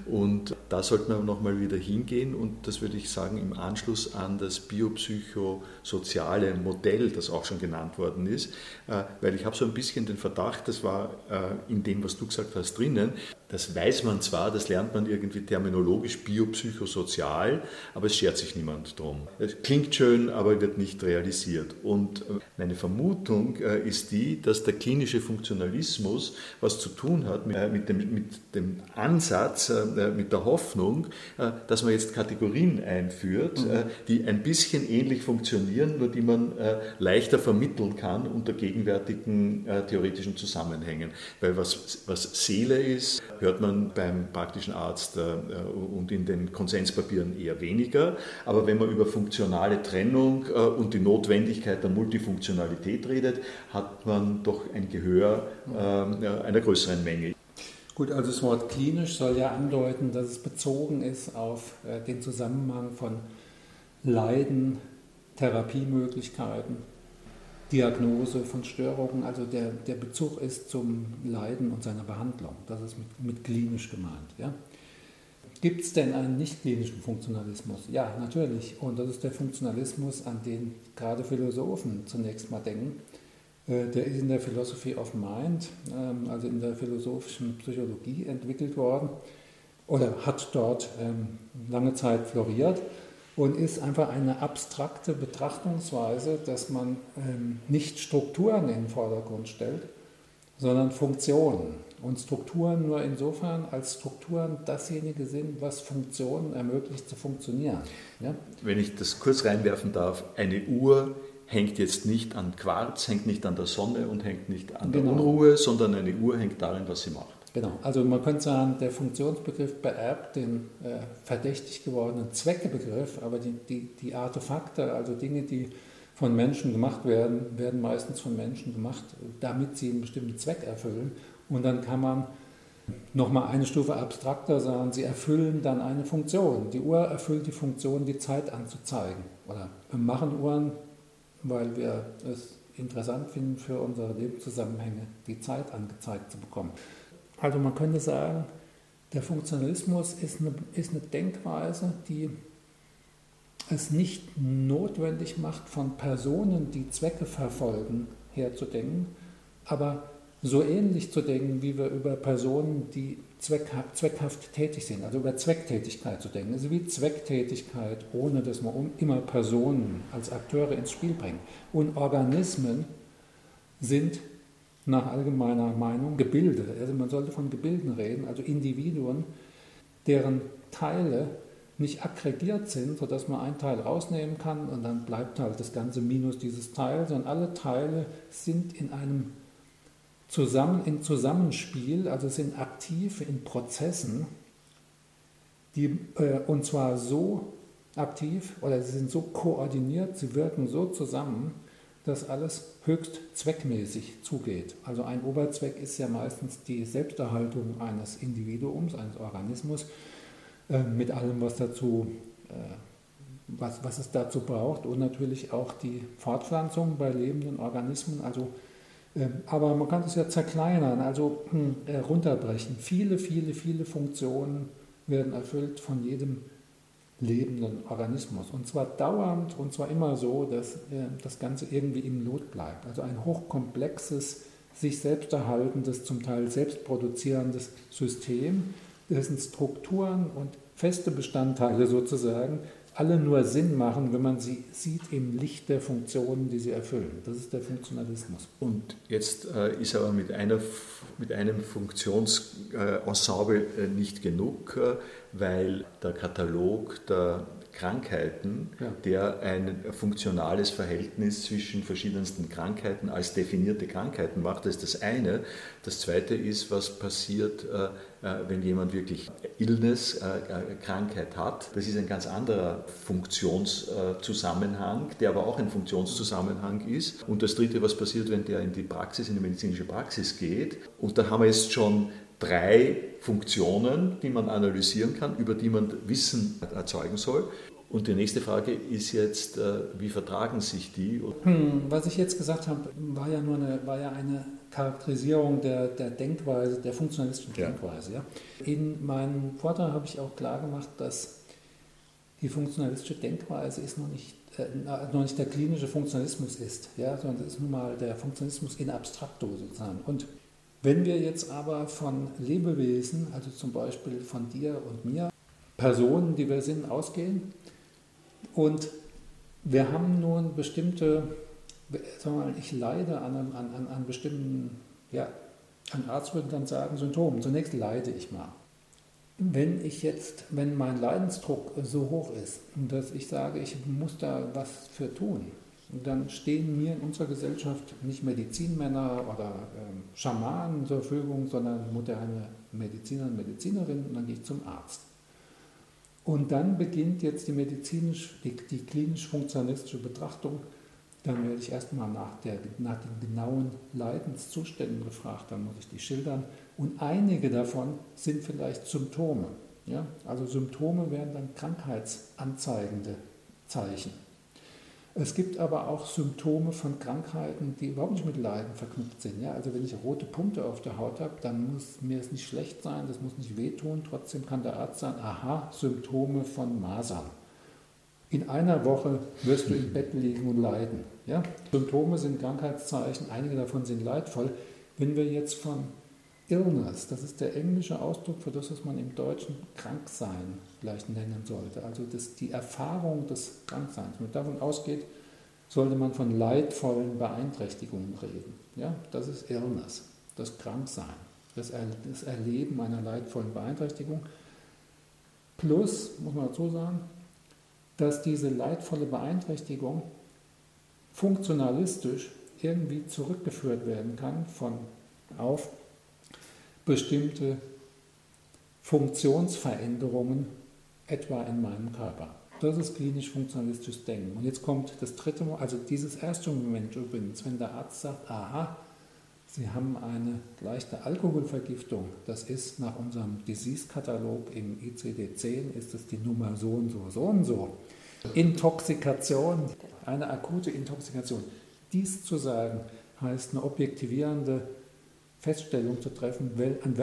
Und da sollten wir nochmal wieder hingehen und das würde ich sagen im Anschluss an das biopsychosoziale Modell, das auch schon genannt worden ist, äh, weil ich habe so ein bisschen den Verdacht, das war äh, in dem, was du gesagt hast, drinnen, das weiß man zwar, das lernt man irgendwie terminologisch biopsychosozial, aber es schert sich niemand drum. Es klingt schön, aber wird nicht realisiert. Und äh, meine Vermutung ist die, dass der klinische Funktionalismus was zu tun hat mit, äh, mit, dem, mit dem, Ansatz, äh, mit der Hoffnung, äh, dass man jetzt Kategorien einführt, mhm. die ein bisschen ähnlich funktionieren, nur die man leichter vermitteln kann unter gegenwärtigen theoretischen Zusammenhängen. Weil was, was Seele ist, hört man beim praktischen Arzt und in den Konsenspapieren eher weniger. Aber wenn man über funktionale Trennung und die Notwendigkeit der Multifunktionalität redet, hat man doch ein Gehör äh, einer größeren Menge. Gut, also das Wort klinisch soll ja andeuten, dass es bezogen ist auf äh, den Zusammenhang von Leiden, Therapiemöglichkeiten, Diagnose von Störungen. Also der, der Bezug ist zum Leiden und seiner Behandlung. Das ist mit, mit klinisch gemeint. Ja? Gibt es denn einen nicht klinischen Funktionalismus? Ja, natürlich. Und das ist der Funktionalismus, an den gerade Philosophen zunächst mal denken. Äh, der ist in der Philosophy of Mind, ähm, also in der philosophischen Psychologie entwickelt worden oder hat dort ähm, lange Zeit floriert und ist einfach eine abstrakte Betrachtungsweise, dass man ähm, nicht Strukturen in den Vordergrund stellt, sondern Funktionen. Und Strukturen nur insofern, als Strukturen dasjenige sind, was Funktionen ermöglicht zu funktionieren. Ja? Wenn ich das kurz reinwerfen darf, eine Uhr hängt jetzt nicht an Quarz, hängt nicht an der Sonne und hängt nicht an der genau. Unruhe, sondern eine Uhr hängt darin, was sie macht. Genau, also man könnte sagen, der Funktionsbegriff beerbt den äh, verdächtig gewordenen Zweckebegriff, aber die, die, die Artefakte, also Dinge, die von Menschen gemacht werden, werden meistens von Menschen gemacht, damit sie einen bestimmten Zweck erfüllen. Und dann kann man nochmal eine Stufe abstrakter sagen, sie erfüllen dann eine Funktion. Die Uhr erfüllt die Funktion, die Zeit anzuzeigen. Oder wir machen Uhren weil wir es interessant finden für unsere Lebenszusammenhänge, die Zeit angezeigt zu bekommen. Also man könnte sagen, der Funktionalismus ist eine, ist eine Denkweise, die es nicht notwendig macht, von Personen, die Zwecke verfolgen, herzudenken, aber so ähnlich zu denken, wie wir über Personen, die zweckhaft, zweckhaft tätig sind, also über Zwecktätigkeit zu denken. Also wie Zwecktätigkeit, ohne dass man immer Personen als Akteure ins Spiel bringt. Und Organismen sind nach allgemeiner Meinung Gebilde. Also man sollte von Gebilden reden, also Individuen, deren Teile nicht aggregiert sind, sodass man einen Teil rausnehmen kann und dann bleibt halt das ganze Minus dieses Teils, sondern alle Teile sind in einem zusammen im Zusammenspiel, also sind aktiv in Prozessen, die, äh, und zwar so aktiv oder sie sind so koordiniert, sie wirken so zusammen, dass alles höchst zweckmäßig zugeht. Also ein Oberzweck ist ja meistens die Selbsterhaltung eines Individuums, eines Organismus, äh, mit allem, was dazu äh, was, was es dazu braucht und natürlich auch die Fortpflanzung bei lebenden Organismen, also ähm, aber man kann es ja zerkleinern, also hm, äh, runterbrechen. Viele, viele, viele Funktionen werden erfüllt von jedem lebenden Organismus. Und zwar dauernd und zwar immer so, dass äh, das Ganze irgendwie im Lot bleibt. Also ein hochkomplexes, sich selbst erhaltendes, zum Teil selbstproduzierendes System, dessen Strukturen und feste Bestandteile sozusagen alle nur Sinn machen, wenn man sie sieht im Licht der Funktionen, die sie erfüllen. Das ist der Funktionalismus. Und jetzt äh, ist aber mit, einer, mit einem Funktionsensemble äh, nicht genug, äh, weil der Katalog der Krankheiten, ja. der ein funktionales Verhältnis zwischen verschiedensten Krankheiten als definierte Krankheiten macht. Das ist das eine. Das zweite ist, was passiert, äh, äh, wenn jemand wirklich Illness, äh, Krankheit hat. Das ist ein ganz anderer Funktionszusammenhang, der aber auch ein Funktionszusammenhang ist. Und das dritte, was passiert, wenn der in die Praxis, in die medizinische Praxis geht. Und da haben wir jetzt schon drei Funktionen, die man analysieren kann, über die man Wissen erzeugen soll. Und die nächste Frage ist jetzt, äh, wie vertragen sich die? Hm, was ich jetzt gesagt habe, war ja nur eine, war ja eine Charakterisierung der, der Denkweise, der funktionalistischen ja. Denkweise. Ja. In meinem Vortrag habe ich auch klar gemacht, dass die funktionalistische Denkweise ist noch nicht, äh, noch nicht der klinische Funktionalismus ist, ja, sondern es ist nun mal der Funktionalismus in abstracto sozusagen. Und wenn wir jetzt aber von Lebewesen, also zum Beispiel von dir und mir, Personen, die wir sind, ausgehen, und wir haben nun bestimmte, sagen wir mal, ich leide an, an, an, an bestimmten, ja, ein Arzt würde dann sagen, Symptomen. Zunächst leide ich mal. Wenn ich jetzt, wenn mein Leidensdruck so hoch ist, dass ich sage, ich muss da was für tun, dann stehen mir in unserer Gesellschaft nicht Medizinmänner oder ähm, Schamanen zur Verfügung, sondern moderne Mediziner und Medizinerinnen und dann gehe ich zum Arzt. Und dann beginnt jetzt die medizinisch, die, die klinisch-funktionalistische Betrachtung. Dann werde ich erstmal nach, der, nach den genauen Leidenszuständen gefragt, dann muss ich die schildern. Und einige davon sind vielleicht Symptome. Ja? Also Symptome wären dann krankheitsanzeigende Zeichen. Es gibt aber auch Symptome von Krankheiten, die überhaupt nicht mit Leiden verknüpft sind. Ja, also wenn ich rote Punkte auf der Haut habe, dann muss mir es nicht schlecht sein, das muss nicht wehtun. Trotzdem kann der Arzt sagen, aha, Symptome von Masern. In einer Woche wirst du im Bett liegen und leiden. Ja? Symptome sind Krankheitszeichen, einige davon sind leidvoll. Wenn wir jetzt von Illness, das ist der englische Ausdruck für das, was man im Deutschen Kranksein vielleicht nennen sollte. Also das, die Erfahrung des Krankseins. Wenn man davon ausgeht, sollte man von leidvollen Beeinträchtigungen reden. Ja, das ist Illness, das Kranksein, das, er, das Erleben einer leidvollen Beeinträchtigung. Plus, muss man dazu sagen, dass diese leidvolle Beeinträchtigung funktionalistisch irgendwie zurückgeführt werden kann von auf bestimmte Funktionsveränderungen etwa in meinem Körper. Das ist klinisch-funktionalistisches Denken. Und jetzt kommt das dritte also dieses erste Moment übrigens, wenn der Arzt sagt, aha, Sie haben eine leichte Alkoholvergiftung, das ist nach unserem Disease-Katalog im ICD-10, ist es die Nummer so und so, so und so. Intoxikation, eine akute Intoxikation. Dies zu sagen, heißt eine objektivierende Feststellung zu treffen,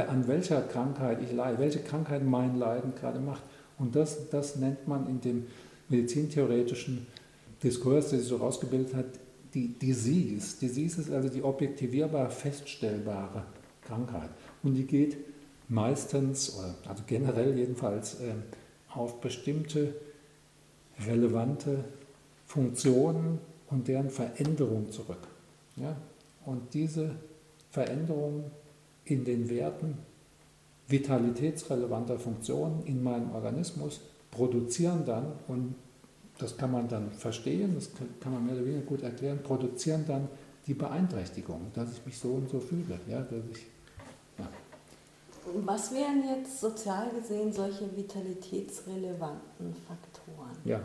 an welcher Krankheit ich leide, welche Krankheit mein Leiden gerade macht. Und das, das nennt man in dem medizintheoretischen Diskurs, der sich so rausgebildet hat, die Disease. Disease ist also die objektivierbar feststellbare Krankheit. Und die geht meistens, also generell jedenfalls, ähm, auf bestimmte relevante Funktionen und deren Veränderung zurück. Ja? Und diese Veränderungen in den Werten vitalitätsrelevanter Funktionen in meinem Organismus produzieren dann, und das kann man dann verstehen, das kann man mehr oder weniger gut erklären, produzieren dann die Beeinträchtigung, dass ich mich so und so fühle. Ja, dass ich, ja. Was wären jetzt sozial gesehen solche vitalitätsrelevanten Faktoren? Ja,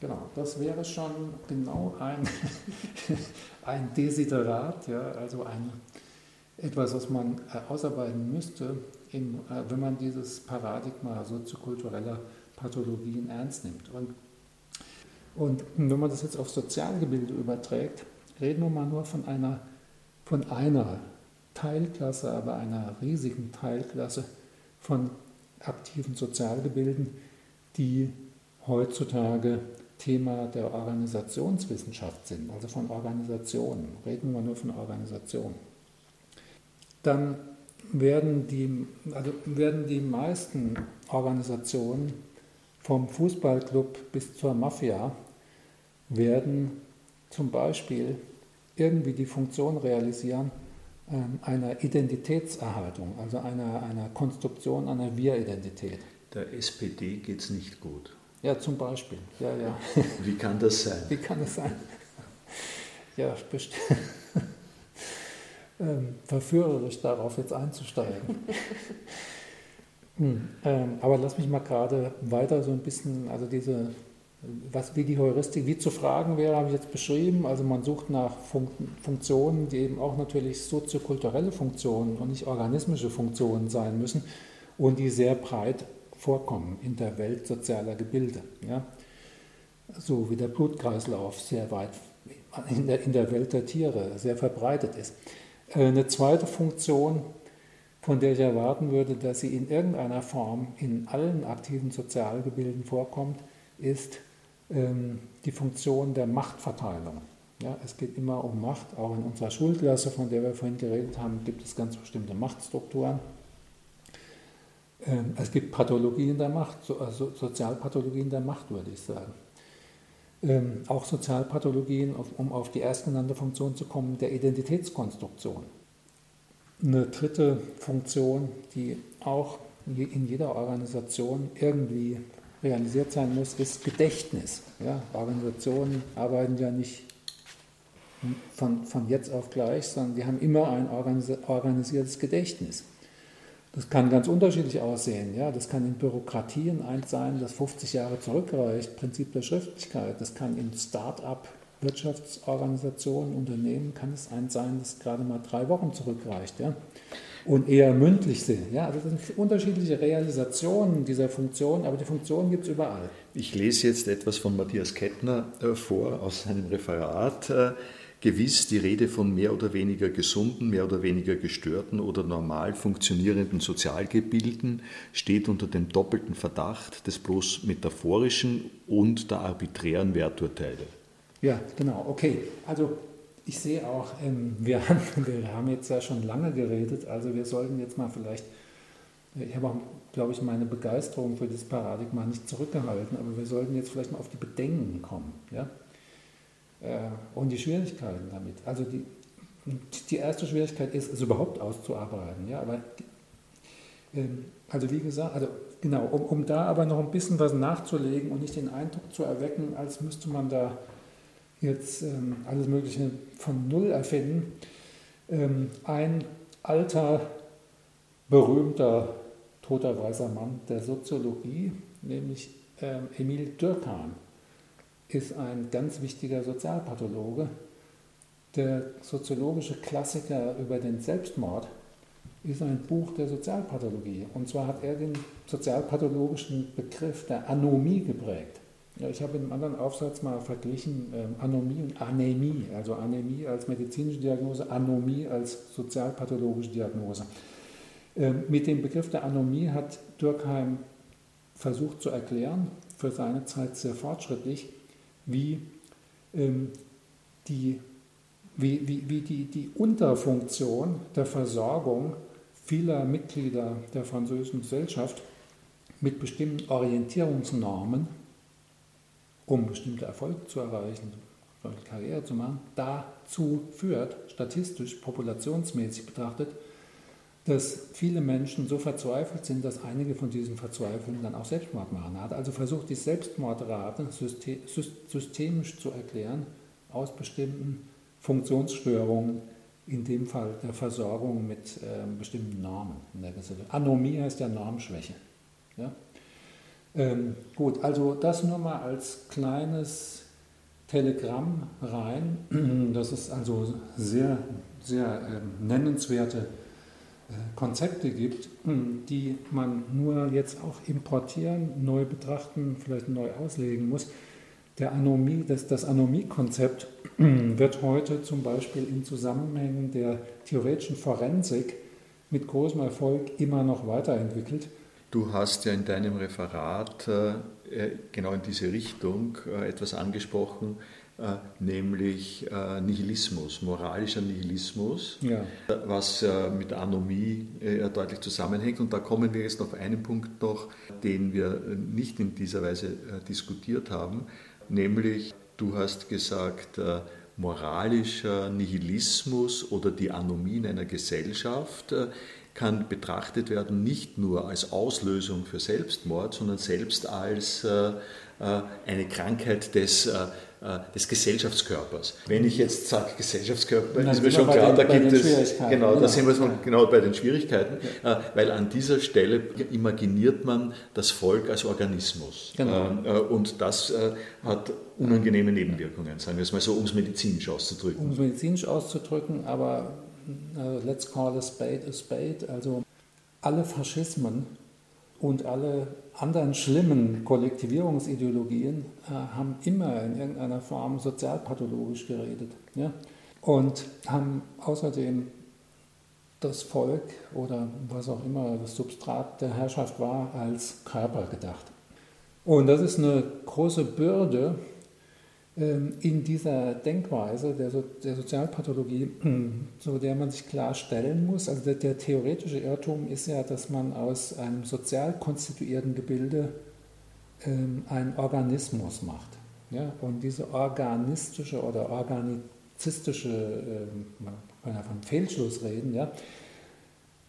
genau. Das wäre schon genau ein, ein Desiderat, ja, also ein, etwas, was man ausarbeiten müsste, in, äh, wenn man dieses Paradigma soziokultureller Pathologien ernst nimmt. Und, und wenn man das jetzt auf Sozialgebilde überträgt, reden wir mal nur von einer, von einer Teilklasse, aber einer riesigen Teilklasse von aktiven Sozialgebilden, die heutzutage Thema der Organisationswissenschaft sind, also von Organisationen. Reden wir nur von Organisationen. Dann werden die, also werden die meisten Organisationen vom Fußballclub bis zur Mafia werden zum Beispiel irgendwie die Funktion realisieren ähm, einer Identitätserhaltung, also einer, einer Konstruktion einer Wir-Identität. Der SPD geht es nicht gut. Ja, zum Beispiel. Ja, ja. Wie kann das sein? Wie kann das sein? Ja, bestimmt. ähm, verführerisch darauf jetzt einzusteigen. hm, ähm, aber lass mich mal gerade weiter so ein bisschen, also diese, was wie die Heuristik, wie zu fragen wäre, habe ich jetzt beschrieben. Also man sucht nach Fun Funktionen, die eben auch natürlich soziokulturelle Funktionen und nicht organismische Funktionen sein müssen und die sehr breit vorkommen in der Welt sozialer Gebilde. Ja? So wie der Blutkreislauf sehr weit in der, in der Welt der Tiere sehr verbreitet ist. Äh, eine zweite Funktion, von der ich erwarten würde, dass sie in irgendeiner Form in allen aktiven Sozialgebilden vorkommt, ist ähm, die Funktion der Machtverteilung. Ja, es geht immer um Macht. Auch in unserer Schulklasse, von der wir vorhin geredet haben, gibt es ganz bestimmte Machtstrukturen. Ähm, es gibt Pathologien der Macht, also Sozialpathologien der Macht, würde ich sagen. Ähm, auch Sozialpathologien, um auf die erstgenannte Funktion zu kommen, der Identitätskonstruktion. Eine dritte Funktion, die auch in jeder Organisation irgendwie realisiert sein muss, ist Gedächtnis. Ja, Organisationen arbeiten ja nicht von, von jetzt auf gleich, sondern die haben immer ein organisiertes Gedächtnis. Das kann ganz unterschiedlich aussehen. Ja? Das kann in Bürokratien eins sein, das 50 Jahre zurückreicht, Prinzip der Schriftlichkeit. Das kann in Start-up, Wirtschaftsorganisationen, Unternehmen, kann es eins sein, das gerade mal drei Wochen zurückreicht. Ja? Und eher mündlich sind. Ja? Also das sind unterschiedliche Realisationen dieser Funktion, aber die Funktion gibt es überall. Ich lese jetzt etwas von Matthias Kettner äh, vor aus seinem Referat. Äh, gewiss die Rede von mehr oder weniger gesunden, mehr oder weniger gestörten oder normal funktionierenden Sozialgebilden steht unter dem doppelten Verdacht des bloß metaphorischen und der arbiträren Werturteile. Ja, genau, okay. Also ich sehe auch, ähm, wir, haben, wir haben jetzt ja schon lange geredet, also wir sollten jetzt mal vielleicht, ich habe auch, glaube ich, meine Begeisterung für dieses Paradigma nicht zurückgehalten, aber wir sollten jetzt vielleicht mal auf die Bedenken kommen. Ja? Äh, und die Schwierigkeiten damit. Also die, die erste Schwierigkeit ist, es überhaupt auszuarbeiten. Ja, aber ähm, also wie gesagt, also genau, um, um da aber noch ein bisschen was nachzulegen und nicht den Eindruck zu erwecken, als müsste man da jetzt ähm, alles Mögliche von Null erfinden. Ähm, ein alter, berühmter, toter weißer Mann der Soziologie, nämlich ähm, Emil Durkheim, ist ein ganz wichtiger Sozialpathologe. Der soziologische Klassiker über den Selbstmord ist ein Buch der Sozialpathologie. Und zwar hat er den sozialpathologischen Begriff der Anomie geprägt. Ich habe in einem anderen Aufsatz mal verglichen ähm, Anomie und Anämie, also Anämie als medizinische Diagnose, Anomie als sozialpathologische Diagnose. Ähm, mit dem Begriff der Anomie hat Durkheim versucht zu erklären, für seine Zeit sehr fortschrittlich, wie, ähm, die, wie, wie, wie die, die Unterfunktion der Versorgung vieler Mitglieder der französischen Gesellschaft mit bestimmten Orientierungsnormen, um bestimmte Erfolge zu erreichen, Karriere zu machen, dazu führt, statistisch, populationsmäßig betrachtet, dass viele Menschen so verzweifelt sind, dass einige von diesen Verzweifelten dann auch Selbstmord machen. Er hat also versucht, die Selbstmordrate systemisch zu erklären aus bestimmten Funktionsstörungen, in dem Fall der Versorgung mit äh, bestimmten Normen. In der Anomie heißt ja Normschwäche. Ja? Ähm, gut, also das nur mal als kleines Telegramm rein. Das ist also sehr, sehr ähm, nennenswerte Konzepte gibt, die man nur jetzt auch importieren, neu betrachten, vielleicht neu auslegen muss. Der Anomie, das, das Anomie-Konzept wird heute zum Beispiel in Zusammenhängen der theoretischen Forensik mit großem Erfolg immer noch weiterentwickelt. Du hast ja in deinem Referat genau in diese Richtung etwas angesprochen, äh, nämlich äh, Nihilismus, moralischer Nihilismus, ja. was äh, mit Anomie deutlich zusammenhängt. Und da kommen wir jetzt auf einen Punkt noch, den wir nicht in dieser Weise diskutiert haben, nämlich du hast gesagt, moralischer Nihilismus oder die Anomie in einer Gesellschaft kann betrachtet werden nicht nur als Auslösung für Selbstmord, sondern selbst als eine Krankheit des äh, des Gesellschaftskörpers. Wenn ich jetzt sage Gesellschaftskörper, Nein, ist mir schon klar, den, da gibt es, genau, da sind wir schon genau bei den Schwierigkeiten, ja. Äh, weil an dieser Stelle imaginiert man das Volk als Organismus. Genau. Äh, und das hat unangenehme Nebenwirkungen, sagen wir es mal so, um es medizinisch auszudrücken. Um es medizinisch auszudrücken, aber let's call a spade a spade, also alle Faschismen und alle anderen schlimmen Kollektivierungsideologien äh, haben immer in irgendeiner Form sozialpathologisch geredet. Ja? Und haben außerdem das Volk oder was auch immer das Substrat der Herrschaft war, als Körper gedacht. Und das ist eine große Bürde, in dieser Denkweise der, so der, Sozialpathologie, zu der man sich klar stellen muss. Also der, der, theoretische Irrtum ist ja, dass man aus einem sozial konstituierten Gebilde ähm, einen Organismus macht. Ja? Und diese organistische oder organizistische, ähm, man kann ja von Fehlschluss reden, ja?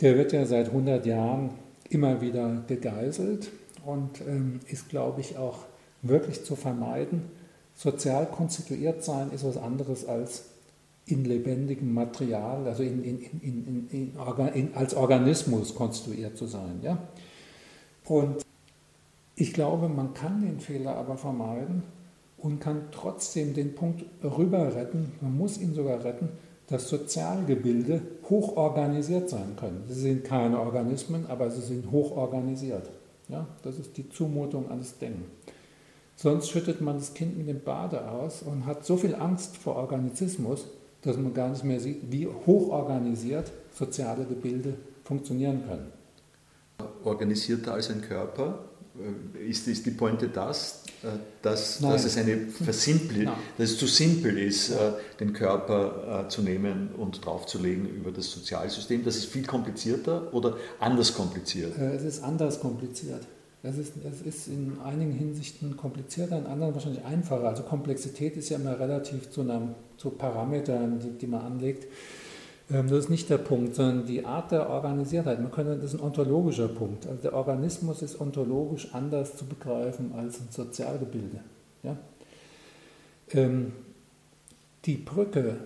der wird ja seit 100 Jahren immer wieder gegeißelt und ähm, ist, glaube ich, auch wirklich zu vermeiden sozial konstituiert sein ist was anderes als in lebendigem Material, also in, in, in, als Organismus konstruiert zu sein. Ja? Und ich glaube, man kann den Fehler aber vermeiden und kann trotzdem den Punkt rüber retten, man muss ihn sogar retten, dass Sozialgebilde hoch organisiert sein können. Sie sind keine Organismen, aber sie sind hoch organisiert. Ja? Das ist die Zumutung ans Denken. Sonst schüttet man das Kind mit dem Bade aus und hat so viel Angst vor Organizismus, dass man gar nicht mehr sieht, wie hochorganisiert soziale Gebilde funktionieren können. Organisierter als ein Körper? Äh, ist, ist die Pointe das, äh, dass, dass es eine dass es zu simpel ist, ja. Äh, den Körper zu nehmen und draufzulegen über das Sozialsystem? Das ist viel komplizierter oder anders kompliziert? Es ist anders kompliziert. Es ist, es ist in einigen Hinsichten komplizierter, in anderen wahrscheinlich einfacher. Also Komplexität ist ja immer relativ zu, einem, zu Parametern, die, die man anlegt. Ähm, das ist nicht der Punkt, sondern die Art der Organisiertheit. Man könnte, das ist ein ontologischer Punkt. Also der Organismus ist ontologisch anders zu begreifen als ein Sozialgebilde. Ja? Ähm, die Brücke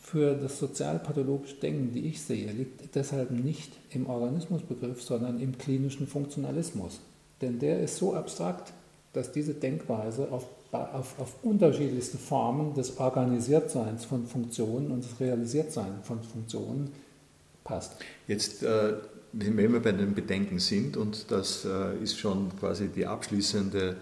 für das sozialpathologische Denken, die ich sehe, liegt deshalb nicht im Organismusbegriff, sondern im klinischen Funktionalismus. Denn der ist so abstrakt, dass diese Denkweise auf, auf, auf unterschiedlichste Formen des Organisiertseins von Funktionen und des Realisiertseins von Funktionen passt. Jetzt, äh, wenn wir bei den Bedenken sind, und das äh, ist schon quasi die abschließende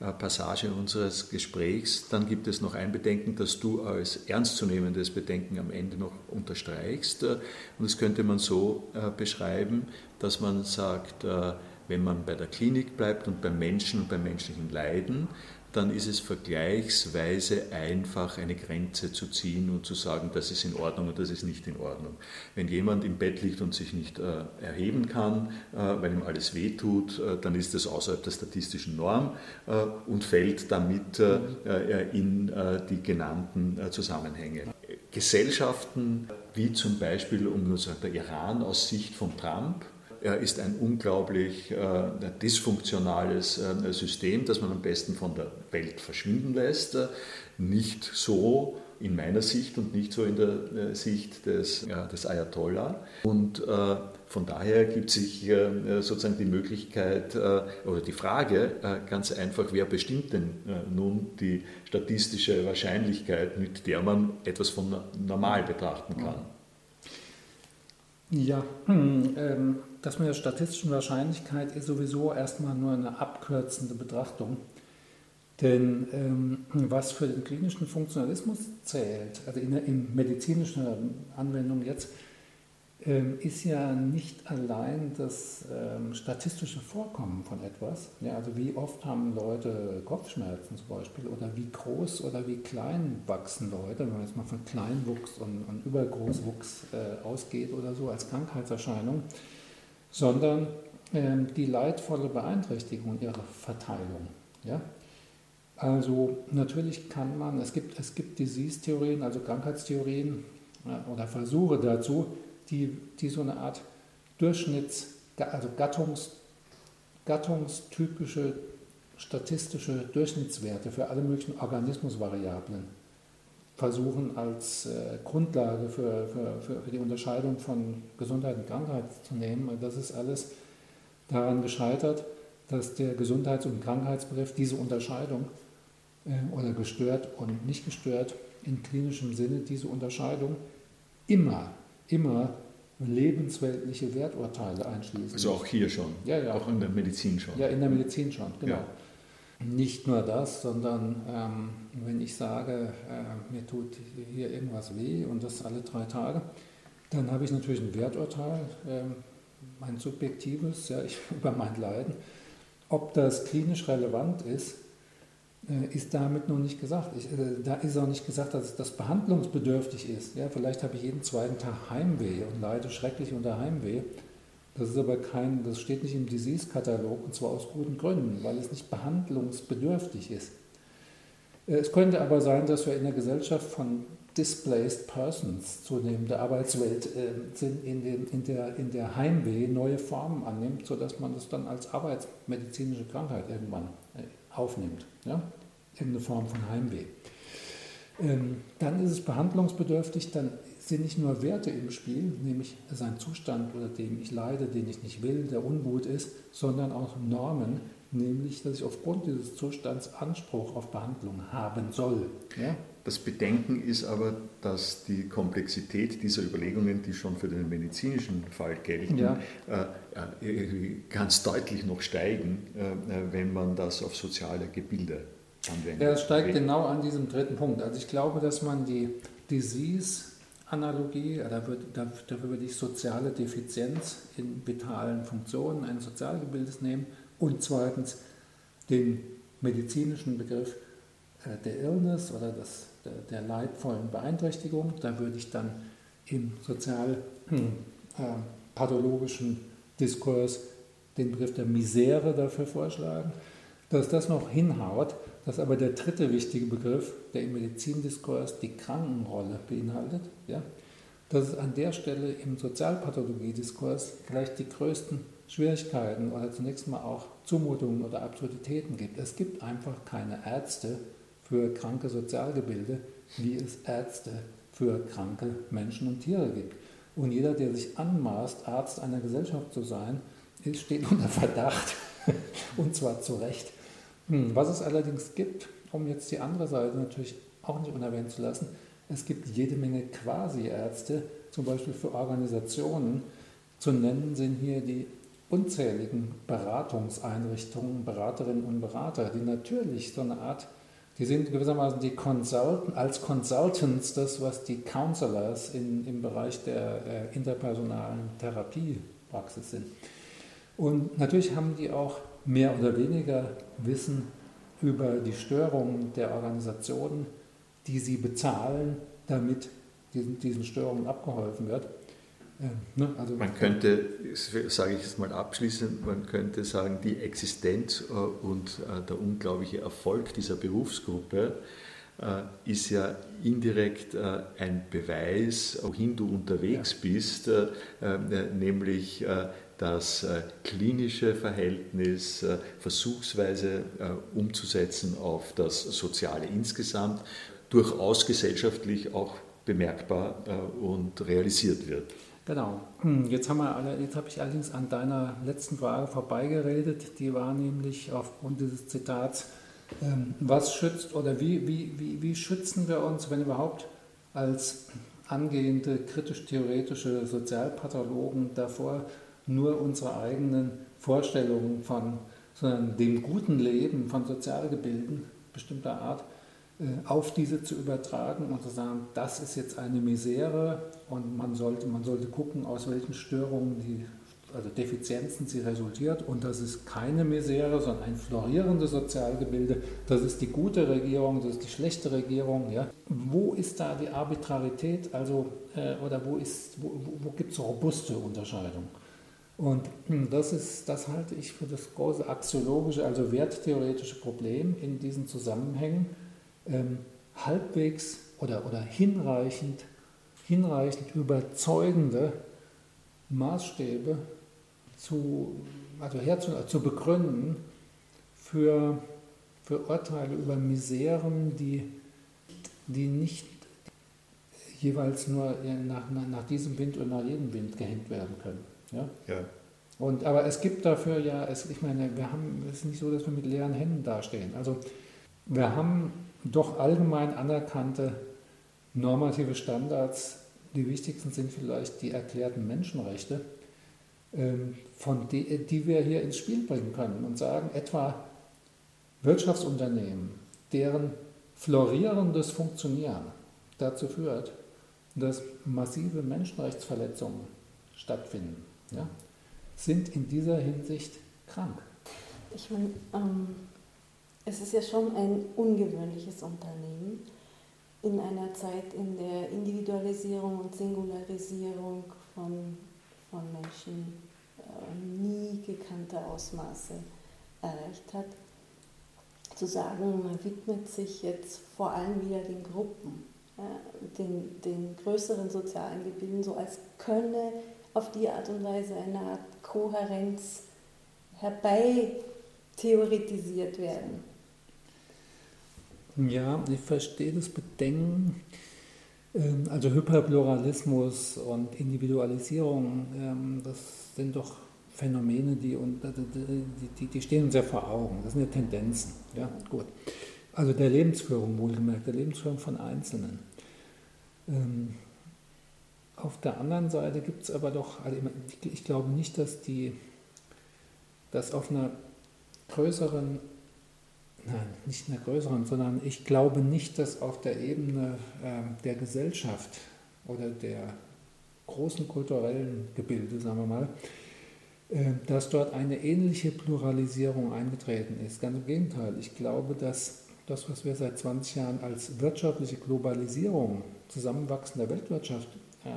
äh, Passage unseres Gesprächs, dann gibt es noch ein Bedenken, das du als ernstzunehmendes Bedenken am Ende noch unterstreichst. Und das könnte man so beschreiben, dass man sagt, wenn man bei der Klinik bleibt und beim Menschen und beim menschlichen Leiden, dann ist es vergleichsweise einfach, eine Grenze zu ziehen und zu sagen, das ist in Ordnung und das ist nicht in Ordnung. Wenn jemand im Bett liegt und sich nicht äh, erheben kann, äh, weil ihm alles wehtut, äh, dann ist das außerhalb der statistischen Norm äh, und fällt damit äh, äh, in die genannten Zusammenhänge. Gesellschaften wie zum Beispiel, um nur zu sagen, der Iran aus Sicht von Trump, ist ein unglaublich äh, dysfunktionales äh, System, das man am besten von der Welt verschwinden lässt. Nicht so in meiner Sicht und nicht so in der äh, Sicht des, des Ayatollah. Und äh, von daher gibt sich äh, sozusagen die Möglichkeit äh, oder die Frage ganz einfach, wer bestimmt denn nun die statistische Wahrscheinlichkeit, mit der man etwas von normal betrachten kann? Ja, hm, ähm, das mit der statistischen Wahrscheinlichkeit ist sowieso erstmal nur eine abkürzende Betrachtung. Denn ähm, was für den klinischen Funktionalismus zählt, also in, in medizinischer Anwendung jetzt, ist ja nicht allein das ähm, statistische Vorkommen von etwas. Ja, also wie oft haben Leute Kopfschmerzen zum Beispiel oder wie groß oder wie klein wachsen Leute, wenn man jetzt mal von Kleinwuchs und, und Übergroßwuchs äh, ausgeht oder so als Krankheitserscheinung, sondern ähm, die leidvolle Beeinträchtigung ihrer Verteilung. Ja? Also natürlich kann man, es gibt, es gibt Disease-Theorien, also Krankheitstheorien oder Versuche dazu, die, die so eine Art Durchschnitts-, also Gattungs, gattungstypische statistische Durchschnittswerte für alle möglichen Organismusvariablen versuchen als äh, Grundlage für, für, für, die Unterscheidung von Gesundheit und Krankheit zu nehmen. Und das ist alles daran gescheitert, dass der Gesundheits- und Krankheitsbegriff diese Unterscheidung äh, oder gestört und nicht gestört in klinischem Sinne diese Unterscheidung immer immer lebensweltliche Werturteile einschließen. Also auch hier schon? Ja, ja. Auch in der Medizin schon? Ja, in der Medizin schon, genau. Ja. Nicht nur das, sondern ähm, wenn ich sage, äh, mir tut hier irgendwas weh und das alle drei Tage, dann habe ich natürlich ein Werturteil, äh, mein subjektives, ja, ich, über mein Leiden. Ob das klinisch relevant ist, ist damit noch nicht gesagt. Ich, äh, da ist auch nicht gesagt, dass das behandlungsbedürftig ist. Ja, vielleicht habe ich jeden zweiten Tag Heimweh und leide schrecklich unter Heimweh. Das ist aber kein, das steht nicht im Disease-Katalog und zwar aus guten Gründen, weil es nicht behandlungsbedürftig ist. Äh, es könnte aber sein, dass wir in der Gesellschaft von displaced persons zunehmende Arbeitswelt äh, sind, in, den, in, der, in der Heimweh neue Formen annimmt, sodass man das dann als arbeitsmedizinische Krankheit irgendwann aufnimmt. Ja? Irgendeine Form von Heimweh. Ähm, dann ist es behandlungsbedürftig, dann sind nicht nur Werte im Spiel, nämlich sein Zustand, unter dem ich leide, den ich nicht will, der ungut ist, sondern auch Normen, nämlich dass ich aufgrund dieses Zustands Anspruch auf Behandlung haben soll. Ja? Das Bedenken ist aber, dass die Komplexität dieser Überlegungen, die schon für den medizinischen Fall gelten, ja. äh, äh ganz deutlich noch steigen, äh, äh, wenn man das auf soziale Gebilde anwendet. Ja, es steigt genau an diesem dritten Punkt. Also ich glaube, dass man die Disease-Analogie, dafür würde ich soziale Defizienz in vitalen Funktionen eines Sozialgebildes nehmen und zweitens den medizinischen Begriff der Illness oder des der leidvollen Beeinträchtigung. Da würde ich dann im sozial-pathologischen hm, äh, Diskurs den Begriff der Misere dafür vorschlagen. Dass das noch hinhaut, dass aber der dritte wichtige Begriff, der im Medizindiskurs die Krankenrolle beinhaltet, ja, dass es an der Stelle im Sozialpathologiediskurs vielleicht die größten Schwierigkeiten oder zunächst mal auch Zumutungen oder Absurditäten gibt. Es gibt einfach keine Ärzte, für kranke Sozialgebilde, wie es Ärzte für kranke Menschen und Tiere gibt. Und jeder, der sich anmaßt, Arzt einer Gesellschaft zu sein, steht unter Verdacht, und zwar zu Recht. Hm, was es allerdings gibt, um jetzt die andere Seite natürlich auch nicht unerwähnt zu lassen, es gibt jede Menge Quasi-Ärzte, zum Beispiel für Organisationen. Zu nennen sind hier die unzähligen Beratungseinrichtungen, Beraterinnen und Berater, die natürlich so eine Art die sind gewissermaßen die Consultant, als Consultants das, was die Counselors in, im Bereich der äh, interpersonalen Therapiepraxis sind. Und natürlich haben die auch mehr oder weniger Wissen über die Störungen der Organisationen, die sie bezahlen, damit diesen, diesen Störungen abgeholfen wird. Ne? Also man könnte, sage ich es mal abschließend, man könnte sagen, die Existenz äh, und äh, der unglaubliche Erfolg dieser Berufsgruppe äh, ist ja indirekt ein Beweis, wohin du unterwegs ja. bist, nämlich das klinische Verhältnis versuchsweise umzusetzen auf das Soziale insgesamt, durchaus gesellschaftlich auch bemerkbar und realisiert wird. Genau. Hm, jetzt, haben wir alle, jetzt habe ich allerdings an deiner letzten Frage vorbeigeredet. Die war nämlich aufgrund dieses Zitats, ähm, was schützt oder wie, wie, wie, wie schützen wir uns, wenn überhaupt, als angehende kritisch-theoretische Sozialpathologen davor, nur unsere eigenen Vorstellungen von sondern dem guten Leben von Sozialgebilden bestimmter Art äh, auf diese zu übertragen und zu sagen, das ist jetzt eine Misere und man sollte, man sollte gucken, aus welchen Störungen die also Defizienzen sie resultiert und das ist keine Misere, sondern ein florierendes Sozialgebilde. Das ist die gute Regierung, das ist die schlechte Regierung. Ja. Wo ist da die Arbitrarität, also, äh, oder wo, wo, wo gibt es robuste Unterscheidung? Und hm, das, ist, das halte ich für das große axiologische, also werttheoretische Problem in diesen Zusammenhängen, ähm, halbwegs oder, oder hinreichend, hinreichend überzeugende Maßstäbe zu, also herzu, zu begründen für, für Urteile über Miseren, die, die nicht jeweils nur nach, nach, nach diesem Wind und nach jedem Wind gehängt werden können. Ja? ja. Und, aber es gibt dafür ja, es, ich meine, wir haben, es ist nicht so, dass wir mit leeren Händen dastehen. Also wir haben doch allgemein anerkannte normative Standards. Die wichtigsten sind vielleicht die erklärten Menschenrechte. Ähm, von die, die wir hier ins Spiel bringen können und sagen, etwa Wirtschaftsunternehmen, deren florierendes Funktionieren dazu führt, dass massive Menschenrechtsverletzungen stattfinden, ja, sind in dieser Hinsicht krank. Ich meine, ähm, es ist ja schon ein ungewöhnliches Unternehmen in einer Zeit, in der Individualisierung und Singularisierung von von Menschen äh, nie gekannte Ausmaße erreicht hat, zu sagen, man widmet sich jetzt vor allem wieder den Gruppen, den, den größeren sozialen Gebilden, so als könne auf die Art und Weise eine Art Kohärenz herbei theoretisiert werden. Ja, ich verstehe das Bedenken. Ähm, also Hyperpluralismus und Individualisierung, ähm, das sind doch Phänomene, die, die, die stehen uns ja vor Augen. Das sind ja Tendenzen. Ja, gut. Also der Lebensführung, wohlgemerkt, der Lebensführung von Einzelnen. Ähm, auf der anderen Seite gibt es aber doch, also ich glaube nicht, dass die, dass auf einer größeren nein, nicht in der größeren, sondern ich glaube nicht, dass auf der Ebene äh, der Gesellschaft oder der großen kulturellen Gebilde, sagen wir mal, äh, dass dort eine ähnliche Pluralisierung eingetreten ist. Ganz im Gegenteil, ich glaube, dass das, was wir seit 20 Jahren als wirtschaftliche Globalisierung, Zusammenwachsen der Weltwirtschaft äh,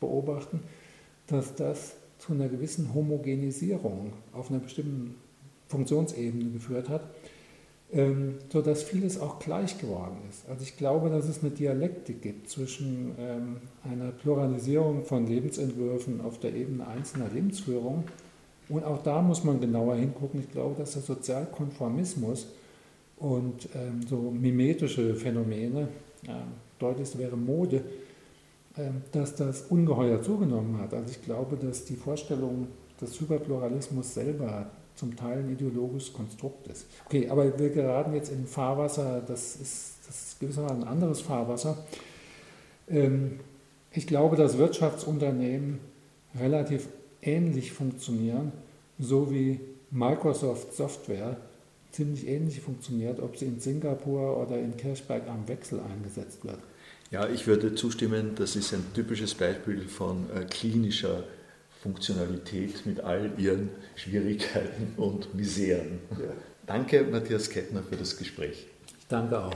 beobachten, dass das zu einer gewissen Homogenisierung auf einer bestimmten Funktionsebene geführt hat ähm, sodass vieles auch gleich geworden ist. Also ich glaube, dass es eine Dialektik gibt zwischen ähm, einer Pluralisierung von Lebensentwürfen auf der Ebene einzelner Lebensführung und auch da muss man genauer hingucken. Ich glaube, dass der Sozialkonformismus und ähm, so mimetische Phänomene, äh, deutlichst wäre Mode, dass das ungeheuer zugenommen hat. Also ich glaube, dass die Vorstellung des Hyperpluralismus selber zum Teil ein ideologisches Konstrukt ist. Okay, aber wir geraten jetzt in Fahrwasser, das ist, das ist gewissermaßen ein anderes Fahrwasser. Ähm, ich glaube, dass Wirtschaftsunternehmen relativ ähnlich funktionieren, so wie Microsoft Software ziemlich ähnlich funktioniert, ob sie in Singapur oder in Kirchberg am Wechsel eingesetzt wird. Ja, ich würde zustimmen, das ist ein typisches Beispiel von äh, klinischer Funktionalität mit all ihren Schwierigkeiten und Miseren. Ja. Danke, Matthias Kettner, für das Gespräch. Ich danke auch.